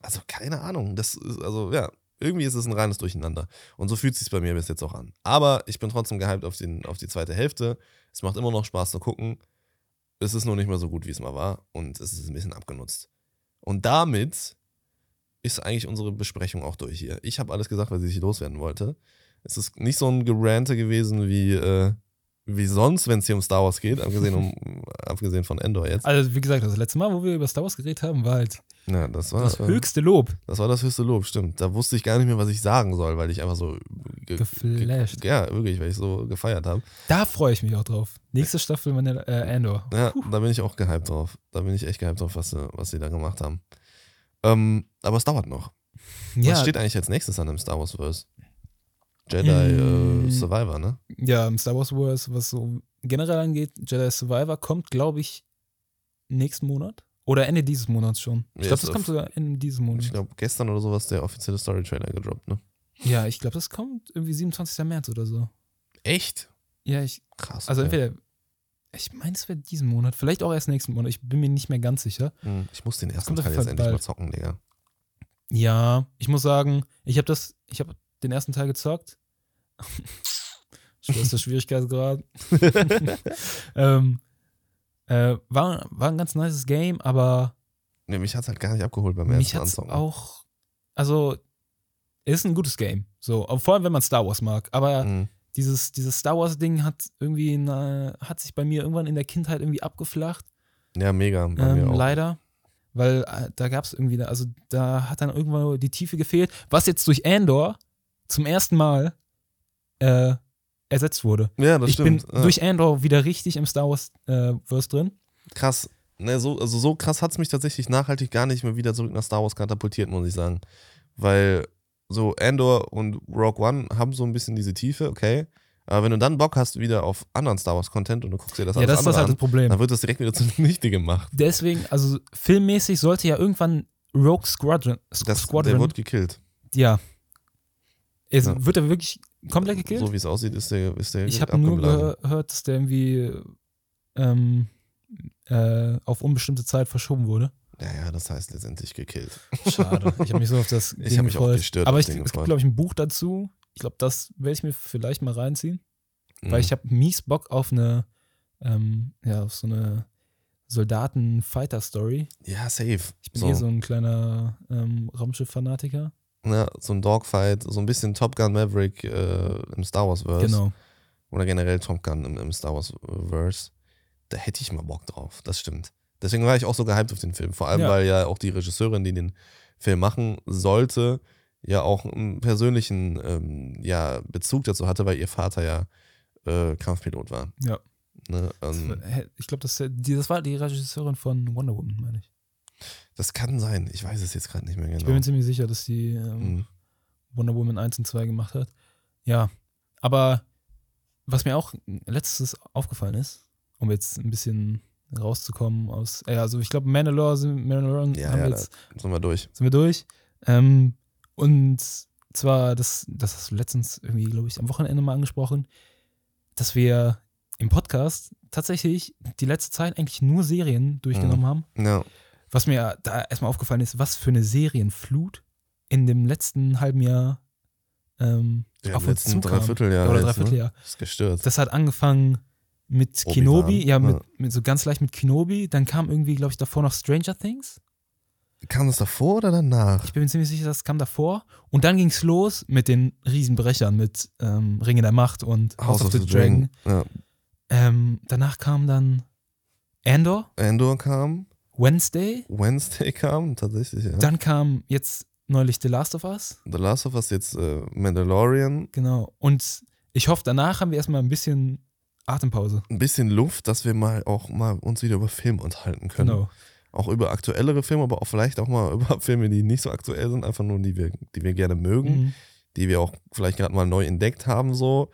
Also keine Ahnung. Das ist, also ja, irgendwie ist es ein reines Durcheinander. Und so fühlt es sich bei mir bis jetzt auch an. Aber ich bin trotzdem gehypt auf, den, auf die zweite Hälfte. Es macht immer noch Spaß zu gucken. Es ist nur nicht mehr so gut, wie es mal war. Und es ist ein bisschen abgenutzt. Und damit ist eigentlich unsere Besprechung auch durch hier. Ich habe alles gesagt, was ich loswerden wollte. Es ist nicht so ein Gerante gewesen wie, äh, wie sonst, wenn es hier um Star Wars geht, abgesehen, um, abgesehen von Endor jetzt. Also, wie gesagt, das letzte Mal, wo wir über Star Wars geredet haben, war halt Ja, das war das äh, höchste Lob. Das war das höchste Lob, stimmt. Da wusste ich gar nicht mehr, was ich sagen soll, weil ich einfach so ge Geflasht. Ge ja, wirklich, weil ich so gefeiert habe. Da freue ich mich auch drauf. Nächste Staffel Mandal äh, Andor. Ja, da bin ich auch gehypt drauf. Da bin ich echt gehypt drauf, was was sie da gemacht haben. Ähm, aber es dauert noch. Ja, Was steht eigentlich als nächstes an im Star Wars Verse? Jedi Mm. äh, Survivor, ne? ja, im Star Wars Wars, was so generell angeht, Jedi Survivor kommt, glaube ich, nächsten Monat. Oder Ende dieses Monats schon. Ich glaube, das kommt sogar Ende dieses Monats. Ich glaube, gestern oder sowas der offizielle Story-Trailer gedroppt, ne? Ja, ich glaube, das kommt irgendwie 27. März oder so. Echt? Ja, ich, Krass. also okay. entweder, ich meine, es wird diesen Monat, vielleicht auch erst nächsten Monat. Ich bin mir nicht mehr ganz sicher. Hm, Ich muss den ersten Teil jetzt endlich mal bald. zocken, Digga. Ja, ich muss sagen, ich habe das, ich habe den ersten Teil gezockt. Schwerster Schwierigkeitsgrad. ähm, äh, war, war ein ganz nices Game, aber Nee, mich hat's halt gar nicht abgeholt beim mich ersten hat's Anzocken. auch, also, es ist ein gutes Game. So, vor allem, wenn man Star Wars mag. Aber Hm. Dieses, dieses Star Wars-Ding hat irgendwie, eine, hat sich bei mir irgendwann in der Kindheit irgendwie abgeflacht. Ja, mega. Ähm, leider. Weil äh, da gab es irgendwie, also da hat dann irgendwann die Tiefe gefehlt, was jetzt durch Andor zum ersten Mal äh, ersetzt wurde. Ja, das ich stimmt. bin Ja. durch Andor wieder richtig im Star Wars äh, drin. krass. Ne, so, also so krass hat es mich tatsächlich nachhaltig gar nicht mehr wieder zurück nach Star Wars katapultiert, muss ich sagen. Weil so Andor und Rogue One haben so ein bisschen diese Tiefe, okay. Aber wenn du dann Bock hast wieder auf anderen Star Wars Content und du guckst dir das ja, alles das ist das halt das an, Problem. dann wird das direkt wieder zunichte gemacht. Deswegen, also filmmäßig sollte ja irgendwann Rogue Squadron, Sk- Das, Squadron der wird gekillt. ja. Es, Ja. Wird er wirklich komplett gekillt? So wie es aussieht, ist der, ist der ich habe nur gehört, dass der irgendwie ähm, äh, auf unbestimmte Zeit verschoben wurde. Ja, ja, das heißt letztendlich gekillt. Schade. Ich habe mich so auf das Ich Ding hab mich auch gefreut. gestört Aber ich, es gibt, glaube ich, ein Buch dazu. Ich glaube, das werde ich mir vielleicht mal reinziehen. Weil Mhm. ich habe mies Bock auf eine, ähm, ja, auf so eine Soldaten-Fighter-Story. Ja, safe. Ich bin so, eh so ein kleiner ähm, Raumschiff-Fanatiker. ja, so ein Dogfight, so ein bisschen Top Gun Maverick äh, im Star Wars Verse. Genau. Oder generell Top Gun im, im Star Wars Verse. Da hätte ich mal Bock drauf, das stimmt. Deswegen war ich auch so gehypt auf den Film. Vor allem, Ja. weil ja auch die Regisseurin, die den Film machen sollte, ja auch einen persönlichen ähm, ja, Bezug dazu hatte, weil ihr Vater ja äh, Kampfpilot war. Ja. Ne? Ähm, war- Ich glaube, das, das war die Regisseurin von Wonder Woman, meine ich. das kann sein, ich weiß es jetzt gerade nicht mehr genau. Ich bin mir ziemlich sicher, dass die ähm, Mhm. Wonder Woman 1 und 2 gemacht hat. Ja, aber was mir auch letztes aufgefallen ist, um jetzt ein bisschen rauszukommen aus, ja, also ich glaube, Mandalore sind, Mandalorian Ja, haben ja, jetzt, sind wir durch. sind wir durch. Ähm, und zwar, das, das hast du letztens irgendwie, glaube ich, am Wochenende mal angesprochen, dass wir im Podcast tatsächlich die letzte Zeit eigentlich nur Serien durchgenommen Mhm. haben. Ja, Was mir da erstmal aufgefallen ist, was für eine Serienflut in dem letzten halben Jahr ähm, ja auf uns zukam. Dreivierteljahr. Oder jetzt, Dreivierteljahr. Ne? Ist gestört. Das hat angefangen mit Obi-Wan, Kenobi, ja, mit, mit so ganz leicht mit Kenobi. Dann kam irgendwie, glaube ich, davor noch Stranger Things. Kam das davor oder danach? Ich bin mir ziemlich sicher, das kam davor. Und dann ging es los mit den Riesenbrechern, mit ähm, Ringe der Macht und House, of, the, Dragon. Ja. Ähm, danach kam dann Andor, Andor kam, Wednesday. Wednesday kam, tatsächlich, ja. Dann kam jetzt neulich The Last of Us. The Last of Us jetzt äh, Mandalorian. Genau. Und ich hoffe, danach haben wir erstmal ein bisschen Atempause. Ein bisschen Luft, dass wir mal auch mal uns wieder über Film unterhalten können. Genau. Auch über aktuellere Filme, aber auch vielleicht auch mal über Filme, die nicht so aktuell sind, einfach nur die wir, die wir gerne mögen, Mhm. die wir auch vielleicht gerade mal neu entdeckt haben, so.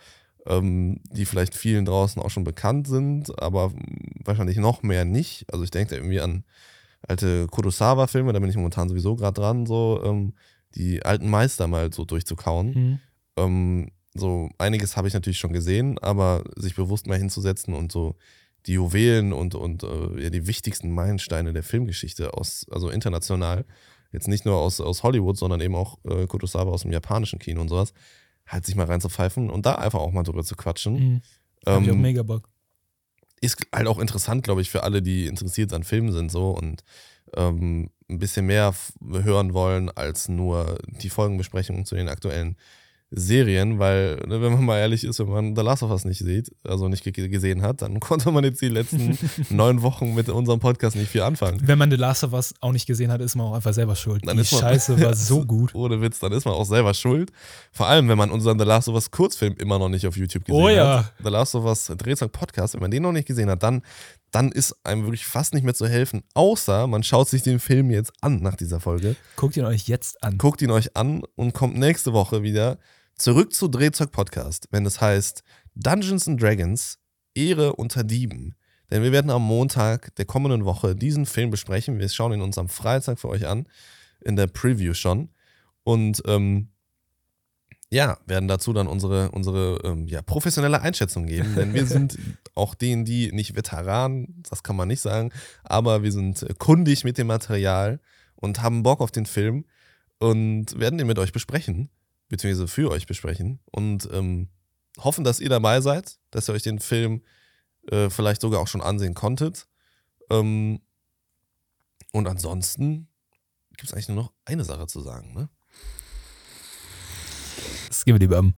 ähm, die vielleicht vielen draußen auch schon bekannt sind, aber wahrscheinlich noch mehr nicht. Also ich denke da irgendwie an alte Kurosawa-Filme, da bin ich momentan sowieso gerade dran, so ähm, die alten Meister mal so durchzukauen. Mhm. Ähm, so einiges habe ich natürlich schon gesehen, aber sich bewusst mal hinzusetzen und so die Juwelen und, und äh, ja, die wichtigsten Meilensteine der Filmgeschichte aus, also international, jetzt nicht nur aus, aus Hollywood, sondern eben auch äh, Kurosawa aus dem japanischen Kino und sowas, halt sich mal reinzupfeifen und da einfach auch mal drüber zu quatschen. Mhm. Hab ich auch Ähm, mega Bock. ist halt auch interessant, glaube ich, für alle, die interessiert an Filmen sind so und ähm, ein bisschen mehr hören wollen als nur die Folgenbesprechungen zu den aktuellen Serien, weil, ne, wenn man mal ehrlich ist, wenn man The Last of Us nicht sieht, also nicht ge gesehen hat, dann konnte man jetzt die letzten neun Wochen mit unserem Podcast nicht viel anfangen. Wenn man The Last of Us auch nicht gesehen hat, ist man auch einfach selber schuld. Dann Die man- Scheiße war so gut. Ohne Witz, dann ist man auch selber schuld. Vor allem, wenn man unseren The Last of Us Kurzfilm immer noch nicht auf YouTube gesehen Oh ja. hat. The Last of Us Drehzeug Podcast, wenn man den noch nicht gesehen hat, dann, dann ist einem wirklich fast nicht mehr zu helfen. Außer man schaut sich den Film jetzt an nach dieser Folge, Guckt ihn euch jetzt an. guckt ihn euch an und kommt nächste Woche wieder zurück zu Drehzeug Podcast, wenn es heißt Dungeons and Dragons Ehre unter Dieben. Denn wir werden am Montag der kommenden Woche diesen Film besprechen. Wir schauen ihn uns am Freitag für euch an, in der Preview schon. Und ähm, ja, werden dazu dann unsere, unsere ähm, ja, professionelle Einschätzung geben. Denn wir sind auch denen, die nicht Veteranen, das kann man nicht sagen, aber wir sind kundig mit dem Material und haben Bock auf den Film und werden den mit euch besprechen, beziehungsweise für euch besprechen und ähm, hoffen, dass ihr dabei seid, dass ihr euch den Film äh, vielleicht sogar auch schon ansehen konntet. Ähm, und ansonsten gibt es eigentlich nur noch eine Sache zu sagen, ne? Das geben wir lieber am.